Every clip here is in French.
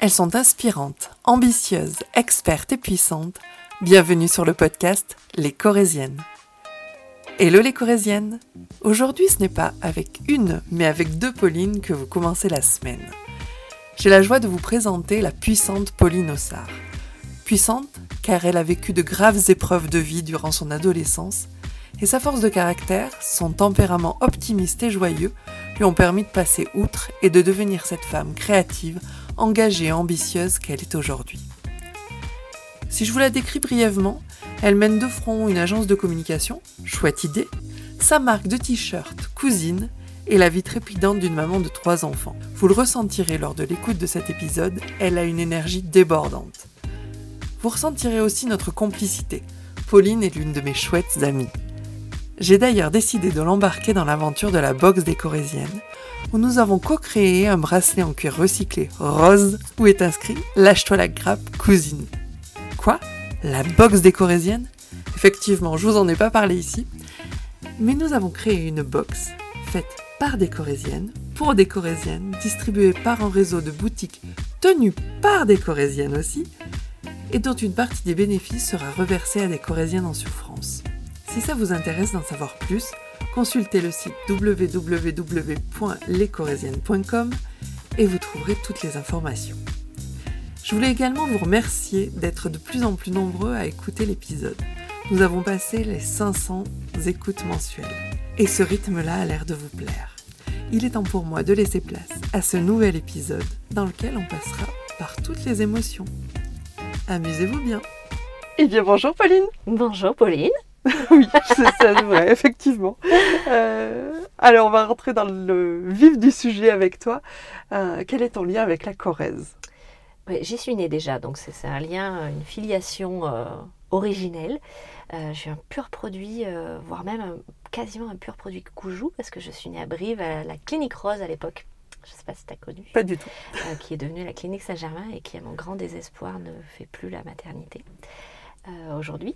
Elles sont inspirantes, ambitieuses, expertes et puissantes. Bienvenue sur le podcast Les Corésiennes. Hello les Corésiennes Aujourd'hui ce n'est pas avec une, mais avec deux Paulines que vous commencez la semaine. J'ai la joie de vous présenter la puissante Pauline Ossard. Puissante car elle a vécu de graves épreuves de vie durant son adolescence et sa force de caractère, son tempérament optimiste et joyeux lui ont permis de passer outre et de devenir cette femme créative, engagée et ambitieuse qu'elle est aujourd'hui. Si je vous la décris brièvement, elle mène de front une agence de communication, chouette idée, sa marque de t-shirt, cousine, et la vie trépidante d'une maman de trois enfants. Vous le ressentirez lors de l'écoute de cet épisode, elle a une énergie débordante. Vous ressentirez aussi notre complicité. Pauline est l'une de mes chouettes amies. J'ai d'ailleurs décidé de l'embarquer dans l'aventure de la boxe des Corésiennes, où nous avons co-créé un bracelet en cuir recyclé rose où est inscrit Lâche-toi la grappe, cousine. Quoi? La boxe des Corésiennes? Effectivement, je vous en ai pas parlé ici, mais nous avons créé une box faite par des Corésiennes, pour des Corésiennes, distribuée par un réseau de boutiques tenues par des Corésiennes aussi, et dont une partie des bénéfices sera reversée à des Corésiennes en souffrance. Si ça vous intéresse d'en savoir plus, consultez le site www.lescorésiennes.com et vous trouverez toutes les informations. Je voulais également vous remercier d'être de plus en plus nombreux à écouter l'épisode. Nous avons passé les 500 écoutes mensuelles et ce rythme-là a l'air de vous plaire. Il est temps pour moi de laisser place à ce nouvel épisode dans lequel on passera par toutes les émotions. Amusez-vous bien. Eh bien bonjour Pauline. Bonjour Pauline. oui, c'est ça, vrai, effectivement. Euh, alors, on va rentrer dans le vif du sujet avec toi. Euh, quel est ton lien avec la Corrèze? J'y suis née déjà, donc c'est un lien, une filiation euh, originelle. je suis un pur produit, voire même quasiment un pur produit Coujou, parce que je suis née à Brive, à la clinique Rose à l'époque. Je ne sais pas si tu as connu. Pas du tout. qui est devenue la clinique Saint-Germain et qui, à mon grand désespoir, ne fait plus la maternité aujourd'hui.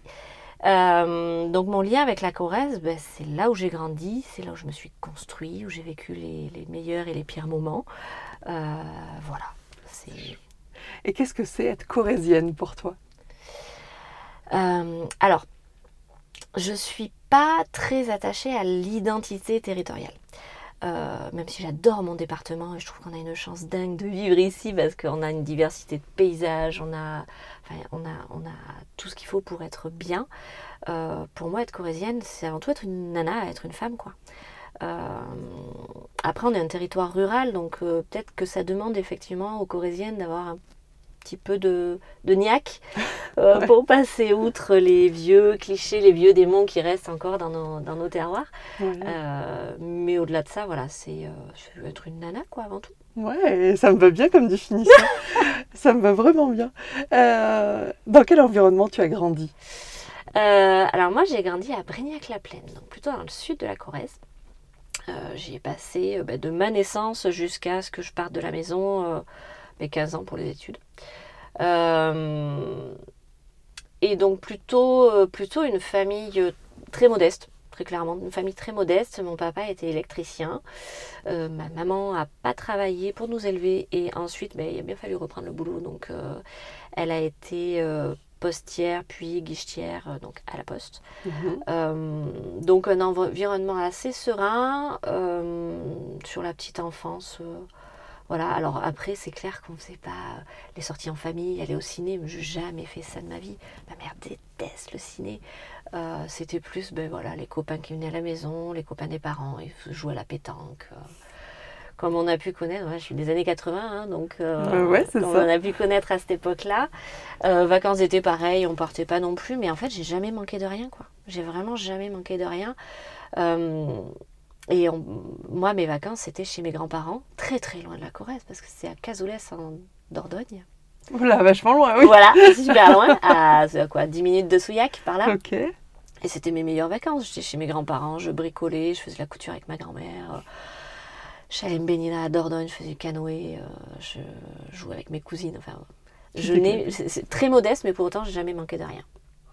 Euh, donc mon lien avec la Corrèze, ben, c'est là où j'ai grandi, c'est là où je me suis construit, où j'ai vécu les, meilleurs et les pires moments. Euh, voilà. Et qu'est-ce que c'est être corésienne pour toi? Euh, Alors, je suis pas très attachée à l'identité territoriale. même si j'adore mon département et je trouve qu'on a une chance dingue de vivre ici parce qu'on a une diversité de paysages, on a on, a, on a tout ce qu'il faut pour être bien. Euh, pour moi, être corésienne, c'est avant tout être une nana, être une femme, quoi. Euh, après, on est un territoire rural, donc euh, peut-être que ça demande effectivement aux corésiennes d'avoir un petit peu de, de niaque pour passer outre les vieux clichés, les vieux démons qui restent encore dans nos, dans nos terroirs. mais au-delà de ça, voilà, c'est être une nana, quoi, avant tout. Ouais, ça me va bien comme définition. ça me va vraiment bien. Euh, dans quel environnement tu as grandi? Euh, Alors moi j'ai grandi à Brignac-la-Plaine, donc plutôt dans le sud de la Corrèze. Euh, J'y ai passé bah, de ma naissance jusqu'à ce que je parte de la maison, mes 15 ans pour les études. et donc plutôt, plutôt une famille très modeste très clairement, une famille très modeste. Mon papa était électricien. Euh, ma maman n'a pas travaillé pour nous élever. Et ensuite, ben, il a bien fallu reprendre le boulot. Donc, euh, elle a été euh, postière, puis guichetière, donc à la poste. Mhm. donc, un environnement assez serein sur la petite enfance. Voilà, alors après, c'est clair qu'on ne faisait pas les sorties en famille, aller au ciné. Je n'ai jamais fait ça de ma vie. Ma mère déteste le ciné. Euh, c'était plus ben, voilà, les copains qui venaient à la maison, les copains des parents, ils jouaient à la pétanque. Euh. comme on a pu connaître, je suis des années 80, hein, donc euh, comme on a pu connaître à cette époque-là. vacances d'été, pareil, on partait pas non plus, mais en fait, j'ai jamais manqué de rien, quoi. J'ai vraiment jamais manqué de rien. Et moi, mes vacances, c'était chez mes grands-parents, très très loin de la Corrèze, parce que c'est à Cazoulès en Dordogne. Oula, vachement loin, oui. Voilà, super loin, à, quoi, 10 minutes de Souillac, par là. Ok. Et c'était mes meilleures vacances. J'étais chez mes grands-parents, je bricolais, je faisais la couture avec ma grand-mère. J'allais me baigner à Dordogne, je faisais du canoë, euh, je jouais avec mes cousines. Enfin, je n'ai, c'est très modeste, mais pour autant, j'ai jamais manqué de rien.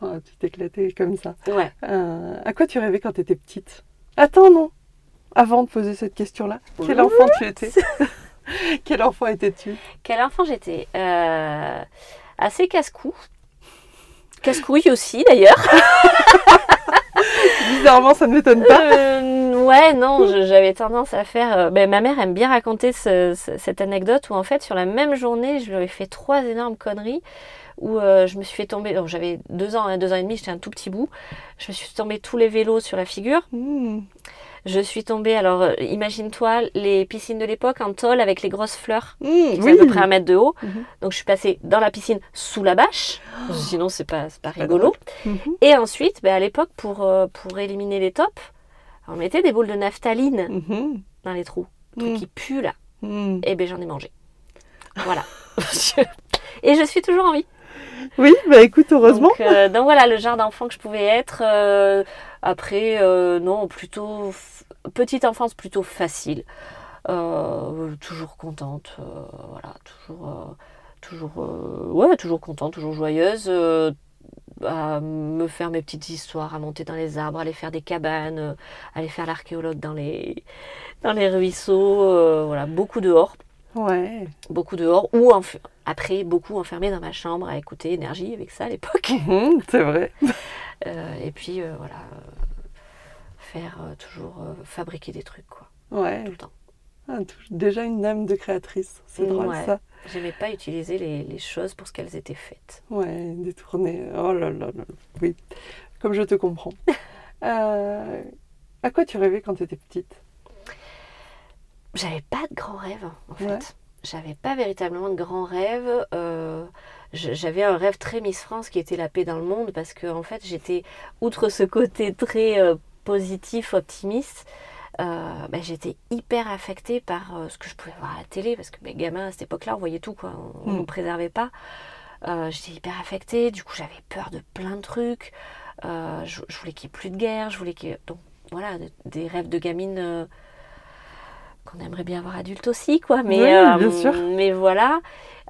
Oh, tu t'éclatais comme ça. Ouais. Euh, à quoi tu rêvais quand tu étais petite? Attends, non avant de poser cette question-là, quel enfant tu étais? Quel enfant étais-tu? Quel enfant j'étais? Euh, Assez casse-cou. Casse-couille aussi d'ailleurs. Bizarrement, ça ne m'étonne pas. Euh, ouais, non, j'avais tendance à faire. euh, ben, ma mère aime bien raconter ce- ce- cette anecdote où en fait sur la même journée, je lui ai fait trois énormes conneries où euh, je me suis fait tomber. donc, J'avais deux ans, hein, deux ans et demi, j'étais un tout petit bout. Je me suis tomber tous les vélos sur la figure. Hmm. Je suis tombée. Alors euh, imagine-toi les piscines de l'époque en tôle avec les grosses fleurs. Qui faisaient oui. à peu près un mètre de haut. Mhm. Donc je suis passée dans la piscine sous la bâche. Sinon c'est pas, pas rigolo. Mhm. Et ensuite, ben, à l'époque, pour, euh, pour éliminer les tops, on mettait des boules de naphtaline dans les trous. Truc qui pue là. Et ben j'en ai mangé. Voilà. Et je suis toujours en vie. Oui, bah écoute, heureusement. Donc, euh, donc voilà le genre d'enfant que je pouvais être. Euh, après, euh, non, plutôt petite enfance plutôt facile. Toujours contente. voilà, toujours, toujours, ouais, toujours contente, toujours joyeuse. à me faire mes petites histoires, à monter dans les arbres, à aller faire des cabanes, euh, aller faire l'archéologue dans les, dans les ruisseaux. voilà, beaucoup dehors Ouais. beaucoup dehors ou enf- après beaucoup enfermé dans ma chambre à écouter énergie avec ça à l'époque Mhm, C'est vrai. Euh, et puis euh, voilà euh, faire toujours fabriquer des trucs quoi Ouais. tout le temps Ah, déjà une âme de créatrice. C'est drôle Ouais. ça. j'aimais pas utiliser les, les choses pour ce qu'elles étaient faites Ouais, détourné. Oh là là là. Oui, comme je te comprends. Euh, à quoi tu rêvais quand tu étais petite? J'avais pas de grands rêves en fait. J'avais pas véritablement de grands rêves euh, j'avais un rêve très Miss France qui était la paix dans le monde parce que en fait j'étais outre ce côté très euh, positif optimiste euh, bah, j'étais hyper affectée par euh, ce que je pouvais voir à la télé parce que mes gamins à cette époque-là on voyait tout quoi. On ne Mm. préservait pas. Euh, j'étais hyper affectée. Du coup j'avais peur de plein de trucs. Je, je voulais qu'il n'y ait plus de guerre je voulais qu'il y ait- donc voilà des, des rêves de gamine qu'on aimerait bien avoir adulte aussi quoi mais Oui, euh, bien sûr. mais voilà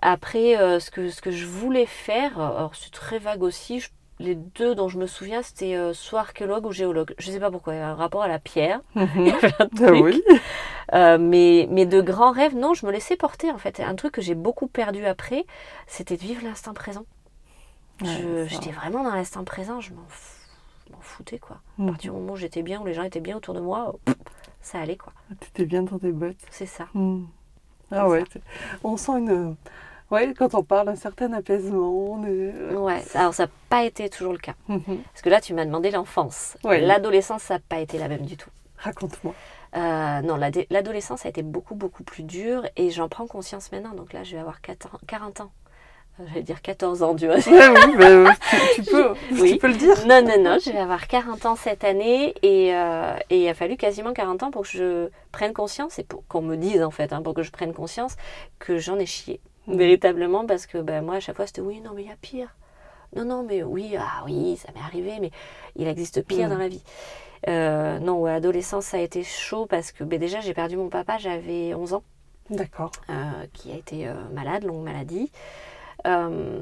après euh, ce que ce que je voulais faire alors c'est très vague aussi je- les deux dont je me souviens c'était euh, soit archéologue ou géologue je sais pas pourquoi il y a un rapport à la pierre Mhm. plein de Ah oui. Euh, mais, mais de grands rêves, non, je me laissais porter en fait. Un truc que j'ai beaucoup perdu après, c'était de vivre l'instant présent. Ouais. J'étais vraiment dans l'instant présent, je m'en foutais quoi. À Mhm. partir du moment où j'étais bien, où les gens étaient bien autour de moi, ça allait quoi. T'étais bien dans tes bottes. C'est ça. Hmm. Ah ouais, on sent une. Ouais, quand on parle, un certain apaisement. on est- Ouais, alors ça n'a pas été toujours le cas. Mhm. Parce que là, tu m'as demandé l'enfance. Ouais. L'adolescence, ça n'a pas été la même du tout. Raconte-moi. Euh, non, l'adolescence a été beaucoup, beaucoup plus dure et j'en prends conscience maintenant. Donc là, je vais avoir 4 ans- 40 ans. J'allais dire 14 ans, tu vois. Oui, bah, euh, tu, tu peux, Oui. tu peux le dire. Non, non, non, je vais avoir 40 ans cette année et, euh, et il a fallu quasiment 40 ans pour que je prenne conscience et pour qu'on me dise en fait, hein, pour que je prenne conscience que j'en ai chié. Mhm. Véritablement, parce que ben, moi à chaque fois c'était oui, non, mais il y a pire. Non, non, mais oui, ah oui, ça m'est arrivé, mais il existe pire Mhm. dans la vie. Euh, non, ouais, adolescence, ça a été chaud parce que ben, déjà j'ai perdu mon papa, j'avais 11 ans D'accord. euh, qui a été malade, longue maladie. Euh,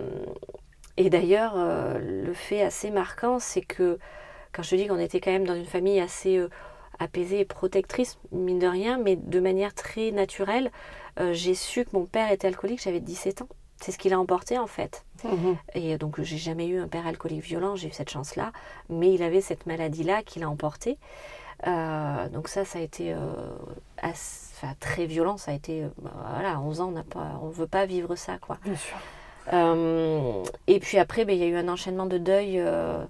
et d'ailleurs, euh, le fait assez marquant, c'est que quand je dis qu'on était quand même dans une famille assez euh, apaisée et protectrice, mine de rien, mais de manière très naturelle, euh, j'ai su que mon père était alcoolique, j'avais 17 ans. C'est ce qu'il a emporté en fait. Mhm. Et donc, j'ai jamais eu un père alcoolique violent, j'ai eu cette chance-là, mais il avait cette maladie-là qu'il a emportée. Euh, donc, ça, ça a été euh, assez- très violent. Ça a été, bah, voilà, à 11 ans, on ne veut pas vivre ça, quoi. Bien sûr. Euh, et puis après, ben, il y a eu un enchaînement de deuil. euh,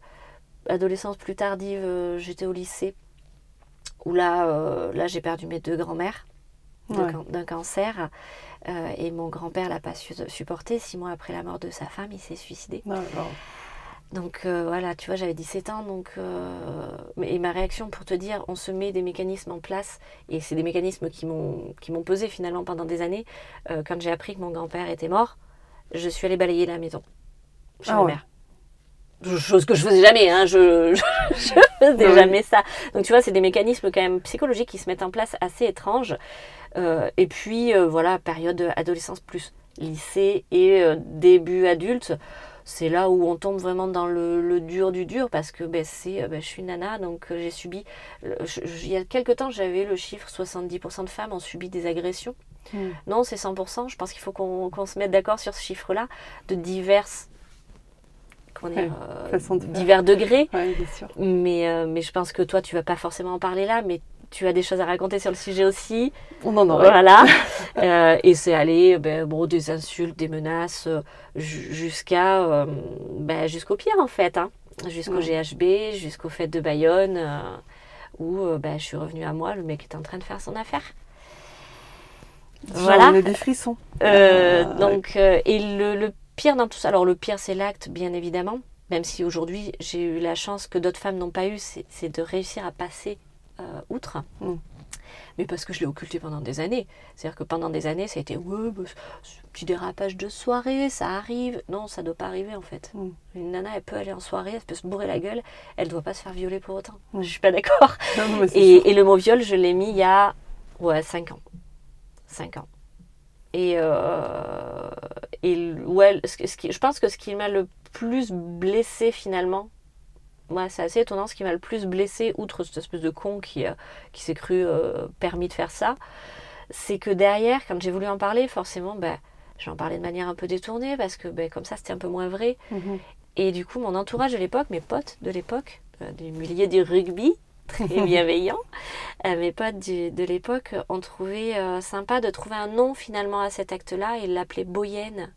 adolescence plus tardive, euh, j'étais au lycée, où là, là j'ai perdu mes deux grands-mères d'un Ouais. cancer. Euh, et mon grand-père l'a pas su- supporté. Six mois après la mort de sa femme, il s'est suicidé. Non, alors, Donc euh, voilà, tu vois, j'avais 17 ans, donc euh, et ma réaction pour te dire, on se met des mécanismes en place, et c'est des mécanismes qui m'ont pesé finalement pendant des années. Quand j'ai appris que mon grand-père était mort, je suis allée balayer la maison chez Ah ma ouais. mère. Chose que je faisais jamais, hein, je, je, je faisais Oui. jamais ça. Donc tu vois, c'est des mécanismes quand même psychologiques qui se mettent en place assez étranges. Euh, et puis euh, voilà, période adolescence plus lycée et euh, début adulte, c'est là où on tombe vraiment dans le, le dur du dur parce que ben, c'est, ben, je suis nana, donc j'ai subi. le- je- je- il y a quelques temps, j'avais le chiffre 70% de femmes ont subi des agressions. Hmm. Non, c'est 100%. Je pense qu'il faut qu'on se mette d'accord sur ce chiffre-là, de diverses euh, divers degrés. Mais, euh, mais je pense que toi, tu vas pas forcément en parler là, mais tu as des choses à raconter sur le sujet aussi. On en aurait. Voilà. Euh, et c'est aller ben, bon, des insultes, des menaces, jusqu'à ben, jusqu'au pire en fait. Hein. Jusqu'au GHB, jusqu'au fait de Bayonne, où ben, je suis revenue à moi, le mec était en train de faire son affaire. Voilà. On a des frissons. donc, et le, le pire dans tout ça, alors le pire c'est l'acte bien évidemment, même si aujourd'hui j'ai eu la chance que d'autres femmes n'ont pas eu, c'est de réussir à passer euh, outre. Mm. Mais parce que je l'ai occulté pendant des années. C'est-à-dire que pendant des années, ça a été ouais, bah, petit dérapage de soirée, ça arrive. Non, ça ne doit pas arriver en fait. Mm. Une nana, elle peut aller en soirée, elle peut se bourrer la gueule, elle ne doit pas se faire violer pour autant. Je mm. Je suis pas d'accord. Et, et, le mot viol, je l'ai mis il y a ouais, 5 ans. 5 ans. Et, euh, et ouais, ce, qui, je pense que ce qui m'a le plus blessé finalement, moi c'est assez étonnant, ce qui m'a le plus blessé, outre cette espèce de con qui, euh, qui s'est cru euh, permis de faire ça, c'est que derrière, quand j'ai voulu en parler, forcément, ben, j'en parlais de manière un peu détournée parce que ben, comme ça c'était un peu moins vrai. Mhm. Et du coup, mon entourage de l'époque, mes potes de l'époque, des milliers du rugby, très bienveillant. Mes potes de l'époque ont trouvé euh, sympa de trouver un nom finalement à cet acte-là et l'appeler Boyenne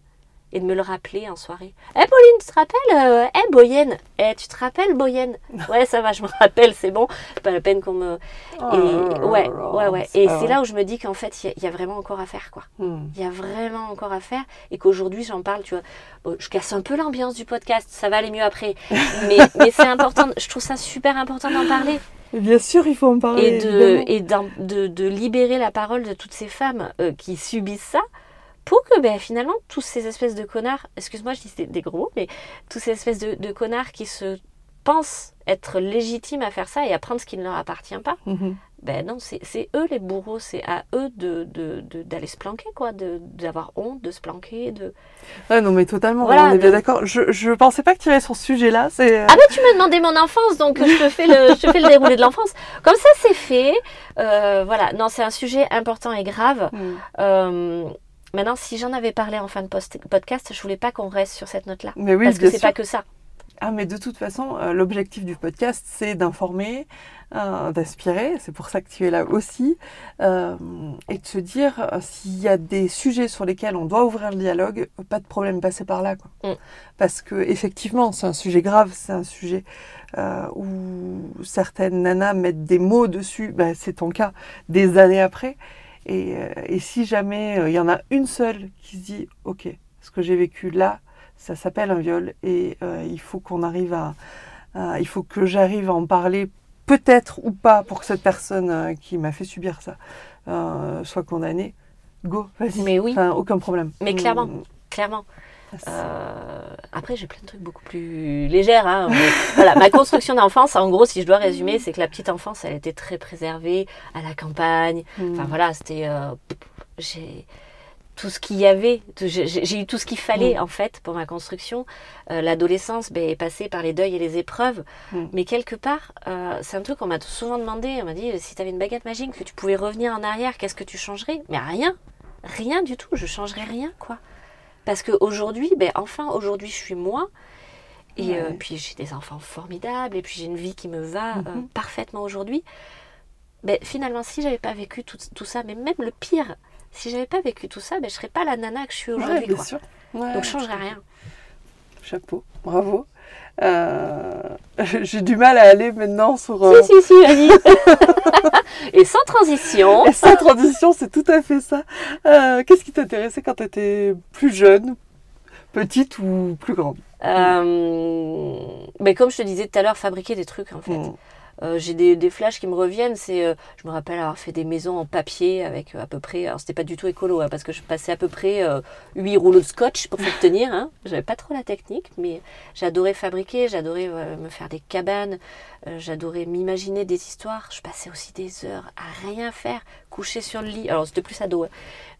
et de me le rappeler en soirée. Eh Pauline, tu te rappelles Eh hey, Boyenne? Eh tu te rappelles Boyenne? Ouais, ça va, je me rappelle, c'est bon. Pas la peine qu'on me. Oh et, ouais, ouais, ouais. Et c'est là où je me dis qu'en fait, il y, a vraiment encore à faire, quoi. Hmm. Il y a vraiment encore à faire et qu'aujourd'hui, j'en parle, tu vois. je casse un peu l'ambiance du podcast, ça va aller mieux après. mais, mais c'est important, je trouve ça super important d'en parler. Bien sûr, il faut en parler. Et, de, et de, de, libérer la parole de toutes ces femmes euh, qui subissent ça pour que ben, finalement, tous ces espèces de connards, excuse-moi, je dis des gros mots, mais tous ces espèces de, de connards qui se pensent être légitimes à faire ça et à prendre ce qui ne leur appartient pas, mhm. ben non, c'est eux les bourreaux, c'est à eux d'aller de, de, se planquer, quoi, d'avoir honte, de se planquer. De... Ouais, non, mais totalement, on est bien d'accord. Je ne pensais pas que tu irais sur ce sujet-là. Euh, ah, ben tu m'as demandé mon enfance, donc je te fais le, je te fais le déroulé de l'enfance. Comme ça, c'est fait. Euh, voilà, non, c'est un sujet important et grave. Mm. Euh, maintenant, si j'en avais parlé en fin de podcast, je voulais pas qu'on reste sur cette note-là. Mais oui, parce que c'est pas que ça. Ah, mais de toute façon, euh, l'objectif du podcast, c'est d'informer, euh, d'inspirer. C'est pour ça que tu es là aussi. Euh, et de se dire, s'il y a des sujets sur lesquels on doit ouvrir le dialogue, pas de problème, passer par là. Quoi. Mm. Parce que effectivement, c'est un sujet grave, c'est un sujet où certaines nanas mettent des mots dessus. Bah, c'est ton cas, des années après. Et, et si jamais il y en a une seule qui se dit, OK, ce que j'ai vécu là, ça s'appelle un viol et euh, il faut qu'on arrive à, il faut que j'arrive à en parler peut-être ou pas pour que cette personne euh, qui m'a fait subir ça euh, soit condamnée. Go, vas-y. Mais oui. aucun problème. Mais clairement, mm. Clairement. après, j'ai plein de trucs beaucoup plus légers. Hein, voilà, ma construction d'enfance, en gros, si je dois résumer, c'est que la petite enfance, elle était très préservée à la campagne. Enfin mm. voilà, c'était. j'ai tout ce qu'il y avait. J'ai eu tout ce qu'il fallait, mm. en fait, pour ma construction. Euh, l'adolescence ben, est passée par les deuils et les épreuves. Mm. Mais quelque part, euh, c'est un truc qu'on m'a souvent demandé. On m'a dit, si tu avais une baguette magique, que tu pouvais revenir en arrière, qu'est-ce que tu changerais? Mais rien. Rien du tout. Je changerais rien, quoi. Parce qu'aujourd'hui, ben, enfin, aujourd'hui, je suis moi. Et euh, puis j'ai des enfants formidables. Et puis j'ai une vie qui me va mm-hmm. parfaitement aujourd'hui. Ben, finalement, si j'avais pas vécu tout, tout ça, mais même le pire, si j'avais pas vécu tout ça, ben, je serais pas la nana que je suis aujourd'hui. Ouais, sûr. Donc je changerais rien. Chapeau, bravo. Euh, j'ai du mal à aller maintenant sur. Euh, si, si, si, vas-y. Et sans transition. Et sans transition, c'est tout à fait ça. Euh, qu'est-ce qui t'intéressait quand tu étais plus jeune, petite ou plus grande? Mais Comme je te disais tout à l'heure, fabriquer des trucs en fait. Mm. Euh, j'ai des, des, flashs qui me reviennent. C'est, euh, je me rappelle avoir fait des maisons en papier avec euh, à peu près. Alors c'était pas du tout écolo, hein, parce que je passais à peu près 8 rouleaux de scotch pour faire tenir. Hein. J'avais pas trop la technique, mais j'adorais fabriquer, j'adorais me faire des cabanes, j'adorais m'imaginer des histoires. Je passais aussi des heures à rien faire, coucher sur le lit. Alors c'était plus ado, hein,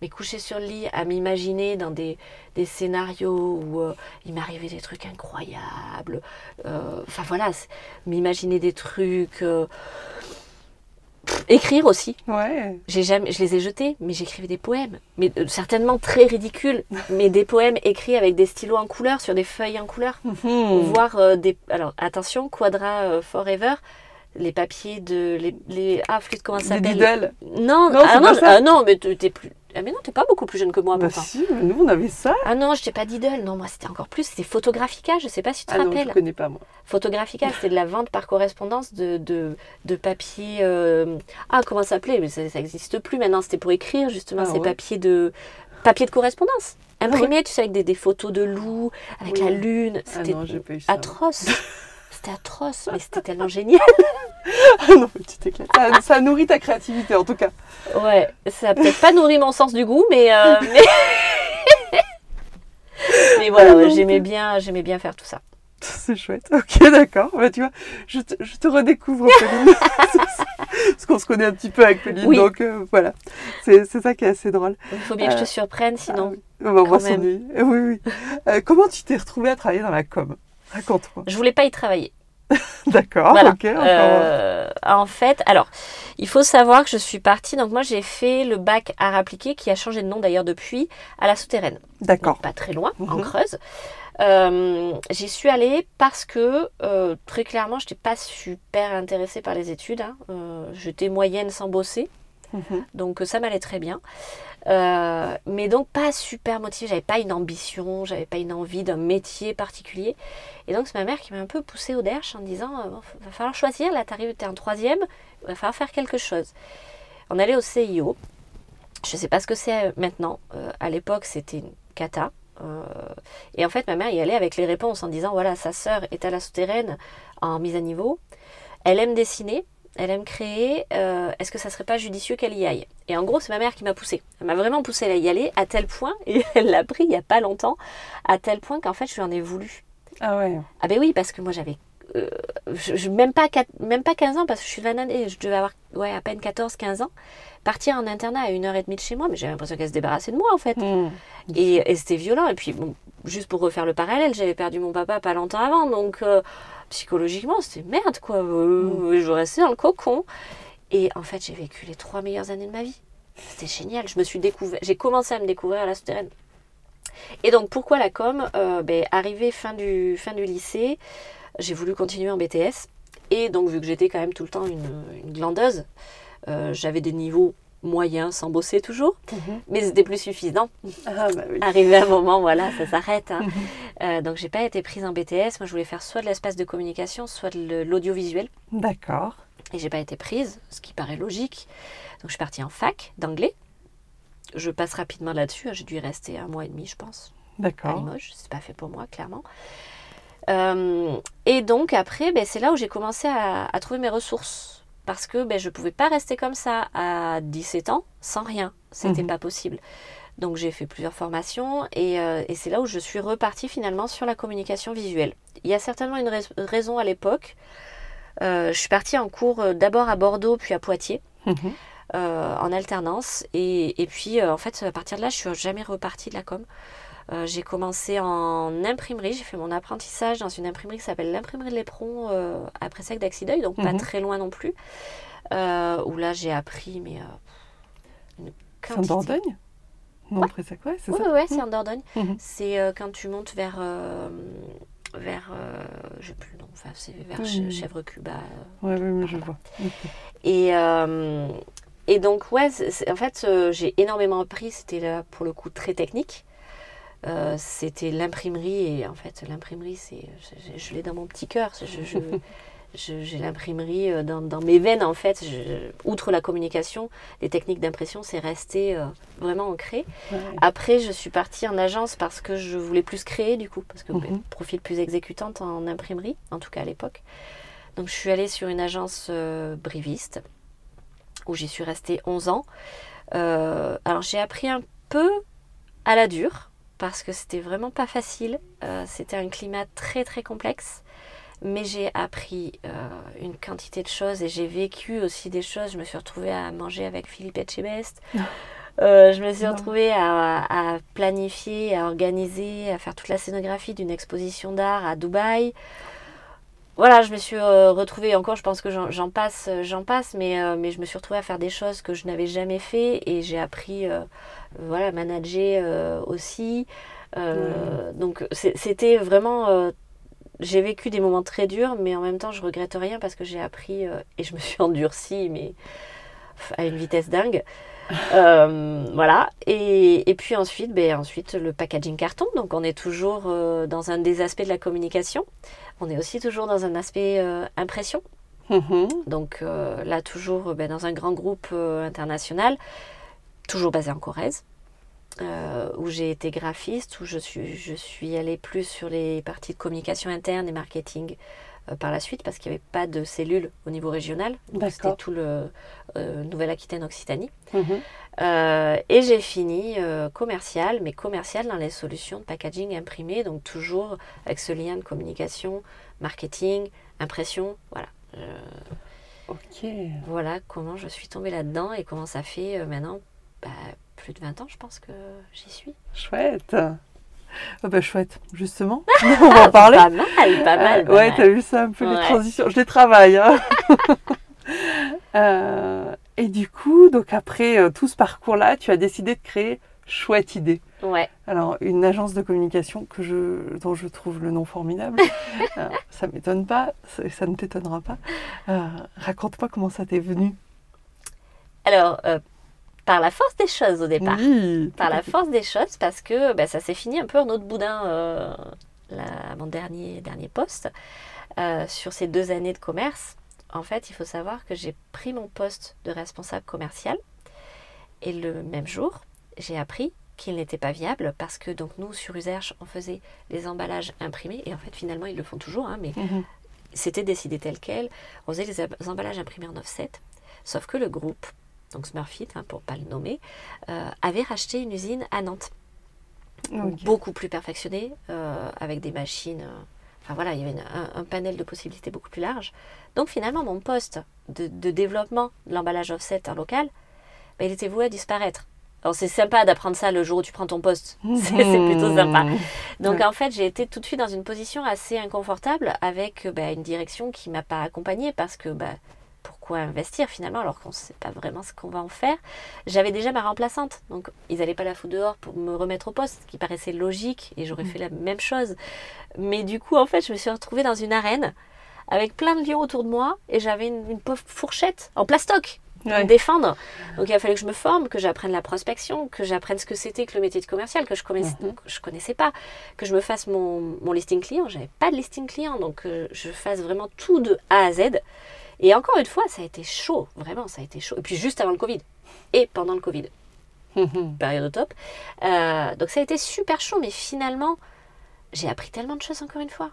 mais coucher sur le lit à m'imaginer dans des, des scénarios où il m'arrivait des trucs incroyables. Enfin voilà, m'imaginer des trucs écrire aussi. Ouais. J'ai jamais, je les ai jetés, mais j'écrivais des poèmes, mais euh, certainement très ridicules, mais des poèmes écrits avec des stylos en couleur sur des feuilles en couleur, Mhm. voire euh, des. Alors attention, Quadra euh, Forever, les papiers de les, les ah flûte comment ça s'appelle. Non, Non, ah, non, je- ah non, mais t'es plus. Ah mais non, t'es pas beaucoup plus jeune que moi, Bah si, mais nous on avait ça. Ah non, je t'ai pas d'idole. Non, moi c'était encore plus. C'était Photographica. Je sais pas si tu te Ah non, je rappelles. connais pas moi. Photographica, c'était de la vente par correspondance de, de, de papier. euh, Ah, comment ça s'appelait? Mais ça n'existe plus maintenant. C'était pour écrire justement Ah ces ouais. papiers de papier de correspondance. Imprimés, tu sais, avec des, des photos de loups, avec Oui. la lune. Ah C'était ça. atroce. C'était atroce, mais c'était tellement génial. Ah non, mais tu t'éclates. Ça, ça nourrit ta créativité en tout cas. Ouais, ça peut-être pas nourri mon sens du goût, mais. euh, mais... mais voilà, ouais, j'aimais bien, j'aimais bien faire tout ça. C'est chouette. Ok, d'accord. Bah, tu vois, je te, je te redécouvre, Pauline. Parce qu'on se connaît un petit peu avec Pauline, Oui. donc euh, voilà. C'est ça qui est assez drôle. Il faut bien que je te Euh, surprenne, sinon. Ah oui. On va s'ennuyer. Oui, oui. Comment tu t'es retrouvée à travailler dans la com? Raconte-moi. Je voulais pas y travailler. D'accord, Voilà. ok. Euh, en fait, alors, il faut savoir que je suis partie. Donc, moi, j'ai fait le bac art appliqué, qui a changé de nom d'ailleurs depuis, à la souterraine. D'accord. Pas très loin, en Mhm. Creuse. Euh, J'y suis allée parce que, euh, très clairement, je n'étais pas super intéressée par les études. hein. J'étais moyenne sans bosser. Mhm. Donc, ça m'allait très bien. Euh, mais donc, pas super motivée. J'avais pas une ambition, j'avais pas une envie d'un métier particulier. Et donc, c'est ma mère qui m'a un peu poussée au derche en disant euh, va falloir choisir. Là, t'arrives, t'es en troisième, va falloir faire quelque chose. On allait au CIO. Je sais pas ce que c'est euh, maintenant. Euh, à l'époque, c'était une cata. Et en fait, ma mère y allait avec les réponses en disant voilà, sa sœur est à la souterraine en mise à niveau. Elle aime dessiner, elle aime créer. euh, Est-ce que ça serait pas judicieux qu'elle y aille? Et en gros, c'est ma mère qui m'a poussée. Elle m'a vraiment poussée à y aller à tel point, et elle l'a pris il y a pas longtemps, à tel point qu'en fait, je lui en ai voulu. Ah ouais. Ah ben oui, parce que moi j'avais euh, je, je- même, pas même pas 15 ans, parce que je suis année, je devais avoir ouais, à peine 14-15 ans. Partir en internat à une heure et demie de chez moi, mais j'avais l'impression qu'elle se débarrassait de moi en fait. Mhm. Et, et c'était violent. Et puis, bon, juste pour refaire le parallèle, j'avais perdu mon papa pas longtemps avant. Donc, euh, psychologiquement, c'était merde, quoi. Euh, Je restais dans le cocon. Et en fait, j'ai vécu les trois meilleures années de ma vie. C'était génial. Je me suis découvert, j'ai commencé à me découvrir à la souterraine. Et donc, pourquoi la com? Euh, ben, Arrivé fin du, fin du lycée, j'ai voulu continuer en BTS. Et donc, vu que j'étais quand même tout le temps une, une glandeuse, euh, j'avais des niveaux moyens sans bosser toujours, Mhm. mais c'était plus suffisant Ah bah oui. arrivé à un moment, voilà, ça s'arrête. hein. Euh, donc, j'ai pas été prise en BTS. Moi, je voulais faire soit de l'espace de communication, soit de l'audiovisuel. D'accord. Et j'ai pas été prise, ce qui paraît logique. Donc, je suis partie en fac d'anglais. Je passe rapidement là-dessus. hein. J'ai dû y rester un mois et demi, je pense, à D'accord. Limoges. C'est pas fait pour moi, clairement. Euh, et donc, après, ben, c'est là où j'ai commencé à, à trouver mes ressources. Parce que ben, je ne pouvais pas rester comme ça à 17 ans sans rien. C'était Mhm. pas possible. Donc j'ai fait plusieurs formations et, euh, et c'est là où je suis repartie finalement sur la communication visuelle. Il y a certainement une rais- raison à l'époque. Euh, je suis partie en cours euh, d'abord à Bordeaux puis à Poitiers Mhm. en alternance et, et puis en fait à partir de là je suis jamais repartie de la com. Euh, j'ai commencé en imprimerie, j'ai fait mon apprentissage dans une imprimerie qui s'appelle l'imprimerie de l'Éperon euh, à Pressac d'Axideuil, donc pas Mhm. très loin non plus. Euh, où là j'ai appris mais euh, une C'est en. Dordogne? Non, après ça quoi C'est Oui, ça ouais, c'est en Dordogne. Mhm. C'est quand tu montes vers. vers. Euh, j'ai plus le nom, enfin, c'est vers. Chèvre Cuba. Ouais, oui, mais je vois. Et, et donc, ouais, en fait, j'ai énormément appris. C'était là, pour le coup, très technique. Euh, c'était l'imprimerie. Et en fait, l'imprimerie, c'est, je, l'ai dans mon petit cœur. J'ai l'imprimerie euh, dans, dans mes veines, en fait. Je- outre la communication, les techniques d'impression, c'est resté euh, vraiment ancré. Ouais. Après, je suis partie en agence parce que je voulais plus créer, du coup, parce que Mhm. ben, profil plus exécutante en imprimerie, en tout cas à l'époque. Donc, je suis allée sur une agence euh, briviste où j'y suis restée 11 ans. Alors, j'ai appris un peu à la dure parce que c'était vraiment pas facile. Euh, c'était un climat très très complexe. Mais j'ai appris euh, une quantité de choses et j'ai vécu aussi des choses. Je me suis retrouvée à manger avec Philippe Etchebest. Euh, je me suis retrouvée à, à planifier, à organiser, à faire toute la scénographie d'une exposition d'art à Dubaï. Voilà, je me suis euh, retrouvée encore, je pense que j'en passe, euh, j'en passe, mais, euh, mais je me suis retrouvée à faire des choses que je n'avais jamais fait et j'ai appris, euh, voilà, à manager euh, aussi. Euh, Donc c'était vraiment, euh, j'ai vécu des moments très durs, mais en même temps je regrette rien parce que j'ai appris euh, et je me suis endurcie, mais à une vitesse dingue. Euh, voilà. Et, et puis ensuite, ben, ensuite, le packaging carton. Donc, on est toujours euh, dans un des aspects de la communication. On est aussi toujours dans un aspect euh, impression. Mhm. Donc, euh, là, toujours ben, dans un grand groupe euh, international, toujours basé en Corrèze, euh, où j'ai été graphiste, où je suis, je suis allée plus sur les parties de communication interne et marketing par la suite, parce qu'il n'y avait pas de cellule au niveau régional. Donc, C'était tout le euh, Nouvelle-Aquitaine-Occitanie. Mhm. Euh, et j'ai fini euh, commercial, mais commercial dans les solutions de packaging imprimé, donc toujours avec ce lien de communication, marketing, impression, voilà. Euh, Ok. voilà comment je suis tombée là-dedans et comment ça fait euh, maintenant bah, plus de 20 ans, je pense que j'y suis. Chouette. Ah bah chouette, justement. On va en parler. Pas mal, pas mal. Euh, pas ouais, mal. t'as vu ça un peu les transitions. Je les travaille. hein. Euh, et du coup, donc après euh, tout ce parcours-là, tu as décidé de créer Chouette Idée. Ouais. Alors, une agence de communication que je, dont je trouve le nom formidable. Euh, ça m'étonne pas, ça, ça ne t'étonnera pas. Raconte-moi comment ça t'est venu. Alors, par la force des choses au départ. Oui. par la force des choses parce que bah, ça s'est fini un peu en autre boudin euh, la- mon dernier, dernier poste euh, sur ces deux années de commerce. En fait, il faut savoir que j'ai pris mon poste de responsable commercial et le même jour, j'ai appris qu'il n'était pas viable parce que donc nous sur Userche on faisait les emballages imprimés et en fait finalement ils le font toujours hein, mais Mhm. c'était décidé tel quel. On faisait les emballages imprimés en offset, sauf que le groupe, donc Smurfit, hein, pour pas le nommer, euh, avait racheté une usine à Nantes, Ok. beaucoup plus perfectionnée, euh, avec des machines. euh, enfin voilà, il y avait une- un, un panel de possibilités beaucoup plus large. Donc finalement, mon poste de, de développement de l'emballage offset en local, ben, il était voué à disparaître. Alors c'est sympa d'apprendre ça le jour où tu prends ton poste. C'est plutôt sympa. Mhm. Donc Ouais. en fait, j'ai été tout de suite dans une position assez inconfortable avec bah, une direction qui m'a pas accompagnée parce que bah, pourquoi investir finalement alors qu'on ne sait pas vraiment ce qu'on va en faire. J'avais déjà ma remplaçante, donc ils n'allaient pas la foutre dehors pour me remettre au poste, ce qui paraissait logique et j'aurais fait la même chose. Mais du coup, en fait, je me suis retrouvée dans une arène avec plein de lions autour de moi et j'avais une, une pauvre fourchette en plastoc pour Ouais. me défendre. Donc il a fallu que je me forme, que j'apprenne la prospection, que j'apprenne ce que c'était que le métier de commercial, que je connaissais, Mhm. que je connaissais pas, que je me fasse mon, mon listing client. J'avais pas de listing client, donc euh, je fasse vraiment tout de A à Z. Et encore une fois, ça a été chaud, vraiment, ça a été chaud. Et puis juste avant le Covid et pendant le Covid, période au top. Euh, donc ça a été super chaud, mais finalement, j'ai appris tellement de choses encore une fois.